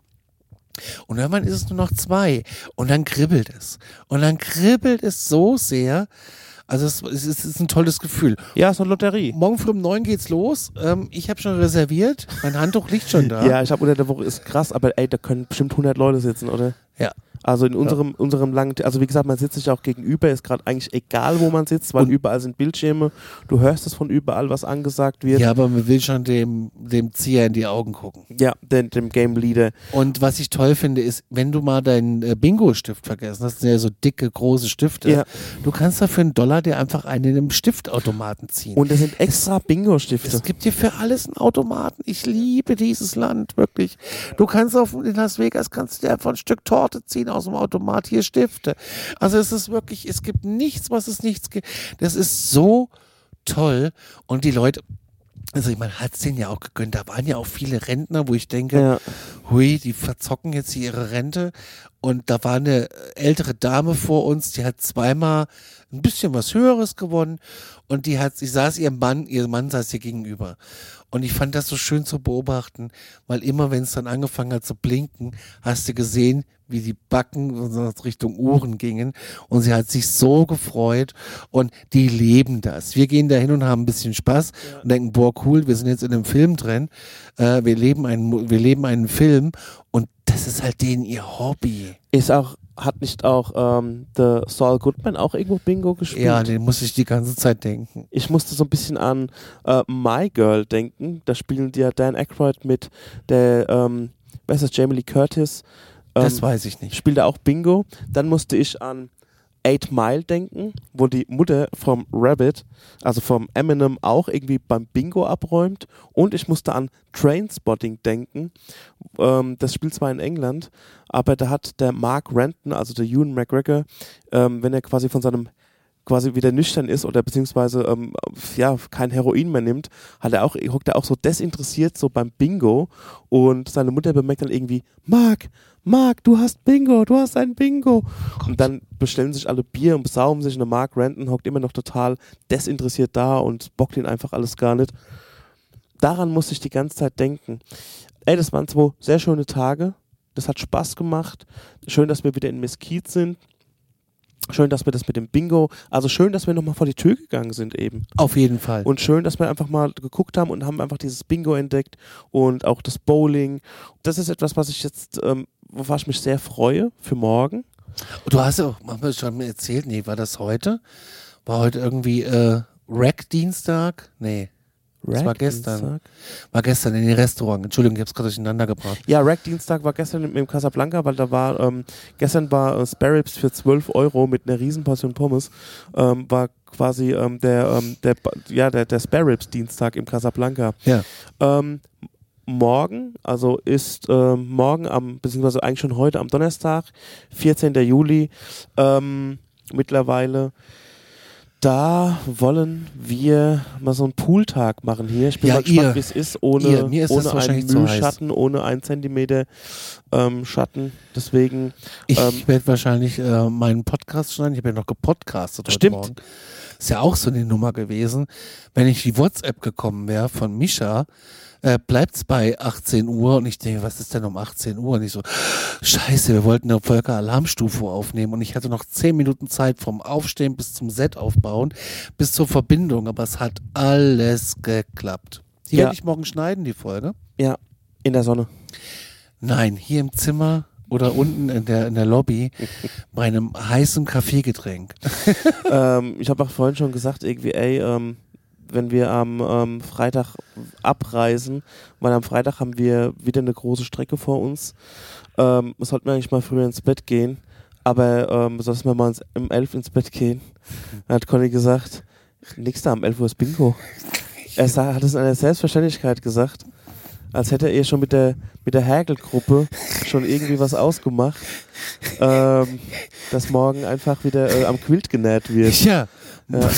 Und irgendwann ist es nur noch zwei. Und dann kribbelt es. Und dann kribbelt es so sehr. Also es, es, ist- es ist ein tolles Gefühl. ja, ist eine Lotterie. Morgen früh um neun geht's los. Ähm, ich habe schon reserviert. Mein Handtuch liegt schon da. Ja, ich habe unter der Woche ist krass, aber ey, da können bestimmt 100 Leute sitzen, oder? Ja. Also in unserem, unserem langen, also wie gesagt, man sitzt sich auch gegenüber, ist gerade eigentlich egal, wo man sitzt, weil Und- überall sind Bildschirme, du hörst es von überall, was angesagt wird. Ja, aber man will schon dem, dem Zieher in die Augen gucken. Ja, dem, dem Game Leader. Und was ich toll finde, ist, wenn du mal deinen äh, Bingo-Stift vergessen hast, das sind ja so dicke, große Stifte, Ja. du kannst da für einen Dollar dir einfach einen in einem Stiftautomaten ziehen. Und es sind extra Bingo-Stifte. Es gibt hier für alles einen Automaten. Ich liebe dieses Land, wirklich. Du kannst auf, in Las Vegas kannst du dir einfach ein Stück Torte ziehen aus dem Automat, hier Stifte. Also es ist wirklich, es gibt nichts, was es nichts gibt. Das ist so toll. Und die Leute, also ich meine, hat es denen ja auch gegönnt. Da waren ja auch viele Rentner, wo ich denke, Ja. hui, die verzocken jetzt hier ihre Rente. Und da war eine ältere Dame vor uns, die hat zweimal ein bisschen was Höheres gewonnen. Und die hat, sie saß ihrem Mann, ihr Mann saß ihr gegenüber. Und ich fand das so schön zu beobachten, weil immer, wenn es dann angefangen hat zu blinken, hast du gesehen, wie die Backen Richtung Uhren gingen. Und sie hat sich so gefreut. Und die leben das. Wir gehen da hin und haben ein bisschen Spaß und denken, boah, cool, wir sind jetzt in einem Film drin. Äh, wir leben einen, wir leben einen Film. Und das ist halt denen ihr Hobby. Ist auch, hat nicht auch ähm, der Saul Goodman auch irgendwo Bingo gespielt? Ja, den muss ich die ganze Zeit denken. Ich musste so ein bisschen an äh, My Girl denken. Da spielen die ja Dan Aykroyd mit der, ähm, wer ist das, Jamie Lee Curtis. Ähm, Das weiß ich nicht. spielt er auch Bingo. Dann musste ich an Eight Mile denken, wo die Mutter vom Rabbit, also vom Eminem, auch irgendwie beim Bingo abräumt. Und ich musste an Trainspotting denken. Ähm, das spielt zwar in England, aber da hat der Mark Renton, also der Ewan McGregor, ähm, wenn er quasi von seinem quasi wieder nüchtern ist oder beziehungsweise ähm, ja kein Heroin mehr nimmt, hat er auch hockt er auch so desinteressiert so beim Bingo und seine Mutter bemerkt dann irgendwie Mark, Mark, du hast Bingo, du hast ein Bingo und dann bestellen sich alle Bier und besaufen sich und der Mark Renton hockt immer noch total desinteressiert da und bockt ihn einfach alles gar nicht. Daran musste ich die ganze Zeit denken. Ey, das waren zwei sehr schöne Tage. Das hat Spaß gemacht. Schön, dass wir wieder in Mesquite sind. Schön, dass wir das mit dem Bingo, also schön, dass wir nochmal vor die Tür gegangen sind eben. Auf jeden Fall. Und schön, dass wir einfach mal geguckt haben und haben einfach dieses Bingo entdeckt und auch das Bowling. Das ist etwas, was ich jetzt, ähm, worauf ich mich sehr freue für morgen. Du hast ja auch, schon erzählt, nee, war das heute? War heute irgendwie äh, Rack-Dienstag? Nee. Das war gestern. Dienstag. War gestern in den Restaurant. Entschuldigung, ich hab's gerade durcheinander gebracht. Ja, Rack Dienstag war gestern im, im Casablanca, weil da war, ähm, gestern war äh, Spare Ribs für 12 Euro mit einer riesen Portion Pommes, ähm, war quasi ähm, der, ähm, der, ja, der, der Spare Ribs Dienstag im Casablanca. Ja. Ähm, morgen, also ist ähm, morgen am, beziehungsweise eigentlich schon heute am Donnerstag, 14. Juli, ähm, mittlerweile. Da wollen wir mal so einen Pooltag machen hier. Ich bin Ja, mal gespannt, wie es ist, ohne, Ihr. Mir ist ohne einen. Müllschatten, ohne einen Zentimeter ähm, Schatten. Deswegen, Ich Ähm, werde wahrscheinlich äh, meinen Podcast schneiden. Ich habe ja noch gepodcastet heute Stimmt. Morgen. Ist ja auch so eine Nummer gewesen. Wenn ich die WhatsApp gekommen wäre von Misha, äh, bleibt's bei 18 Uhr und ich denke, was ist denn um 18 Uhr? Und ich so, scheiße, wir wollten eine Volker Alarmstufe aufnehmen und ich hatte noch 10 Minuten Zeit vom Aufstehen bis zum Set aufbauen, bis zur Verbindung, aber es hat alles geklappt. Die Ja. werde ich morgen schneiden, die Folge. ja, in der Sonne. Nein, hier im Zimmer oder unten in der, in der Lobby (laughs) bei einem heißen Kaffeegetränk. ähm, ich habe auch vorhin schon gesagt, irgendwie, ey, ähm, wenn wir am ähm, Freitag abreisen, weil am Freitag haben wir wieder eine große Strecke vor uns, ähm, sollten wir eigentlich mal früher ins Bett gehen, aber ähm, sollten wir mal ins, um 11 ins Bett gehen. Dann (laughs) hat Conny gesagt, da, um 11 Uhr ist Bingo. Er sa- hat es in einer Selbstverständlichkeit gesagt, als hätte er schon mit der, mit der Hergelgruppe schon irgendwie was ausgemacht, (laughs) ähm, dass morgen einfach wieder äh, am Quilt genäht wird. Ja. Ja.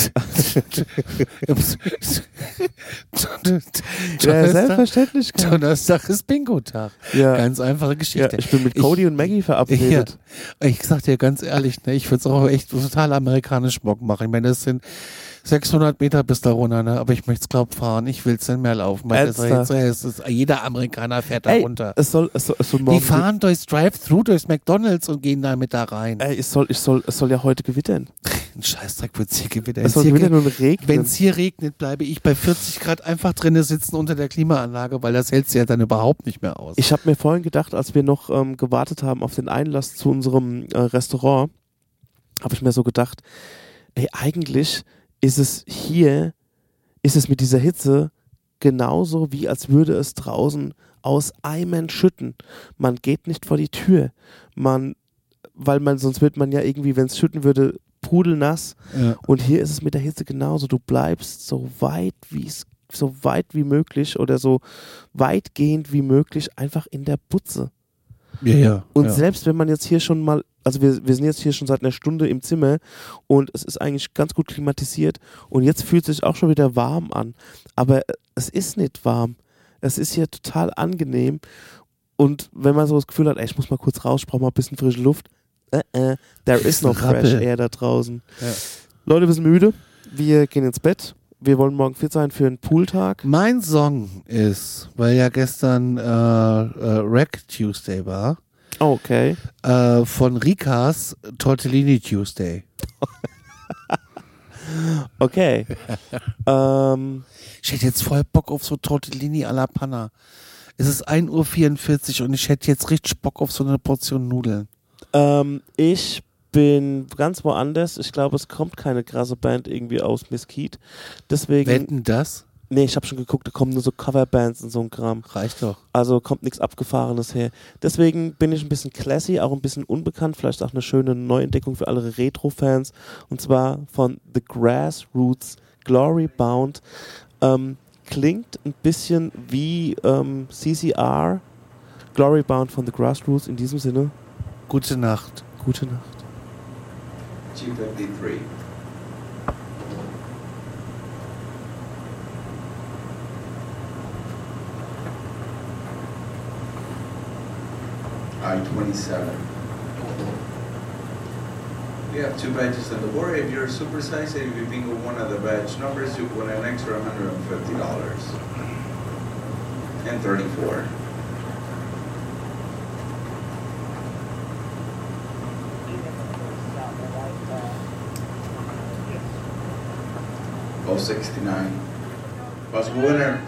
Ja, Donnerstag, Selbstverständlichkeit. Donnerstag ist Bingo-Tag. Ja. Ganz einfache ja, Geschichte. ich bin mit Cody und Maggie ja, verabredet. ich sag dir ganz ehrlich, ne, ich würde es auch echt total amerikanisch Bock machen. Ich meine, das sind 600 Meter bis da runter, ne? aber ich möchte es glaub fahren. Ich will es nicht mehr laufen. Weil das, das, das, jeder Amerikaner fährt da Ey, runter. es soll, es soll, es soll morgen Die fahren durchs Drive-Thru, durchs McDonalds und gehen damit da rein. Ey, es soll, ich soll, es soll ja heute gewittern. (laughs) Ein Scheißdreck wird's hier gewittern. Es soll hier gewittern ge- und regnen. Wenn es hier regnet, bleibe ich bei 40 Grad einfach drinnen sitzen unter der Klimaanlage, weil das hält ja dann überhaupt nicht mehr aus. Ich habe mir vorhin gedacht, als wir noch ähm, gewartet haben auf den Einlass zu unserem äh, Restaurant, habe ich mir so gedacht, ey, eigentlich ist es hier, ist es mit dieser Hitze genauso wie als würde es draußen aus Eimern schütten. Man geht nicht vor die Tür. Man, weil man, sonst wird man ja irgendwie, wenn es schütten würde, pudelnass. ja. Und hier ist es mit der Hitze genauso. Du bleibst so weit wie es so weit wie möglich oder so weitgehend wie möglich einfach in der Butze. Ja, ja. Und ja. selbst wenn man jetzt hier schon mal, also wir, wir sind jetzt hier schon seit einer Stunde im Zimmer und es ist eigentlich ganz gut klimatisiert und jetzt fühlt es sich auch schon wieder warm an. Aber es ist nicht warm. Es ist hier total angenehm. Und wenn man so das Gefühl hat, ey, ich muss mal kurz raus, ich brauche mal ein bisschen frische Luft, äh, äh, there is no (laughs) fresh air da draußen. Ja. Leute, wir sind müde. Wir gehen ins Bett. Wir wollen morgen fit sein für einen Pooltag. Mein Song ist, weil ja gestern äh, äh, Rack Tuesday war, Oh, okay. äh, von Rikas Tortellini Tuesday. (laughs) Okay. (laughs) ähm, Ich hätte jetzt voll Bock auf so Tortellini alla Panna. Es ist 1.44 Uhr und ich hätte jetzt richtig Bock auf so eine Portion Nudeln. ähm, ich bin ganz woanders. Ich glaube, es kommt keine krasse Band irgendwie aus Mesquite. Deswegen. Wetten das? nee, ich habe schon geguckt, da kommen nur so Coverbands und so ein Kram. Reicht doch. Also kommt nichts Abgefahrenes her. Deswegen bin ich ein bisschen classy, auch ein bisschen unbekannt. Vielleicht auch eine schöne Neuentdeckung für alle Retro-Fans. Und zwar von The Grassroots Glory Bound. Ähm, klingt ein bisschen wie ähm, CCR. Glory Bound von The Grassroots. In diesem Sinne, Gute Nacht. gute Nacht. G53. I-27. We have two badges on the board. If you're supersized, and if you bingo one of the badge numbers, you win an extra $150. And 34. Oh, 69. Possible winner.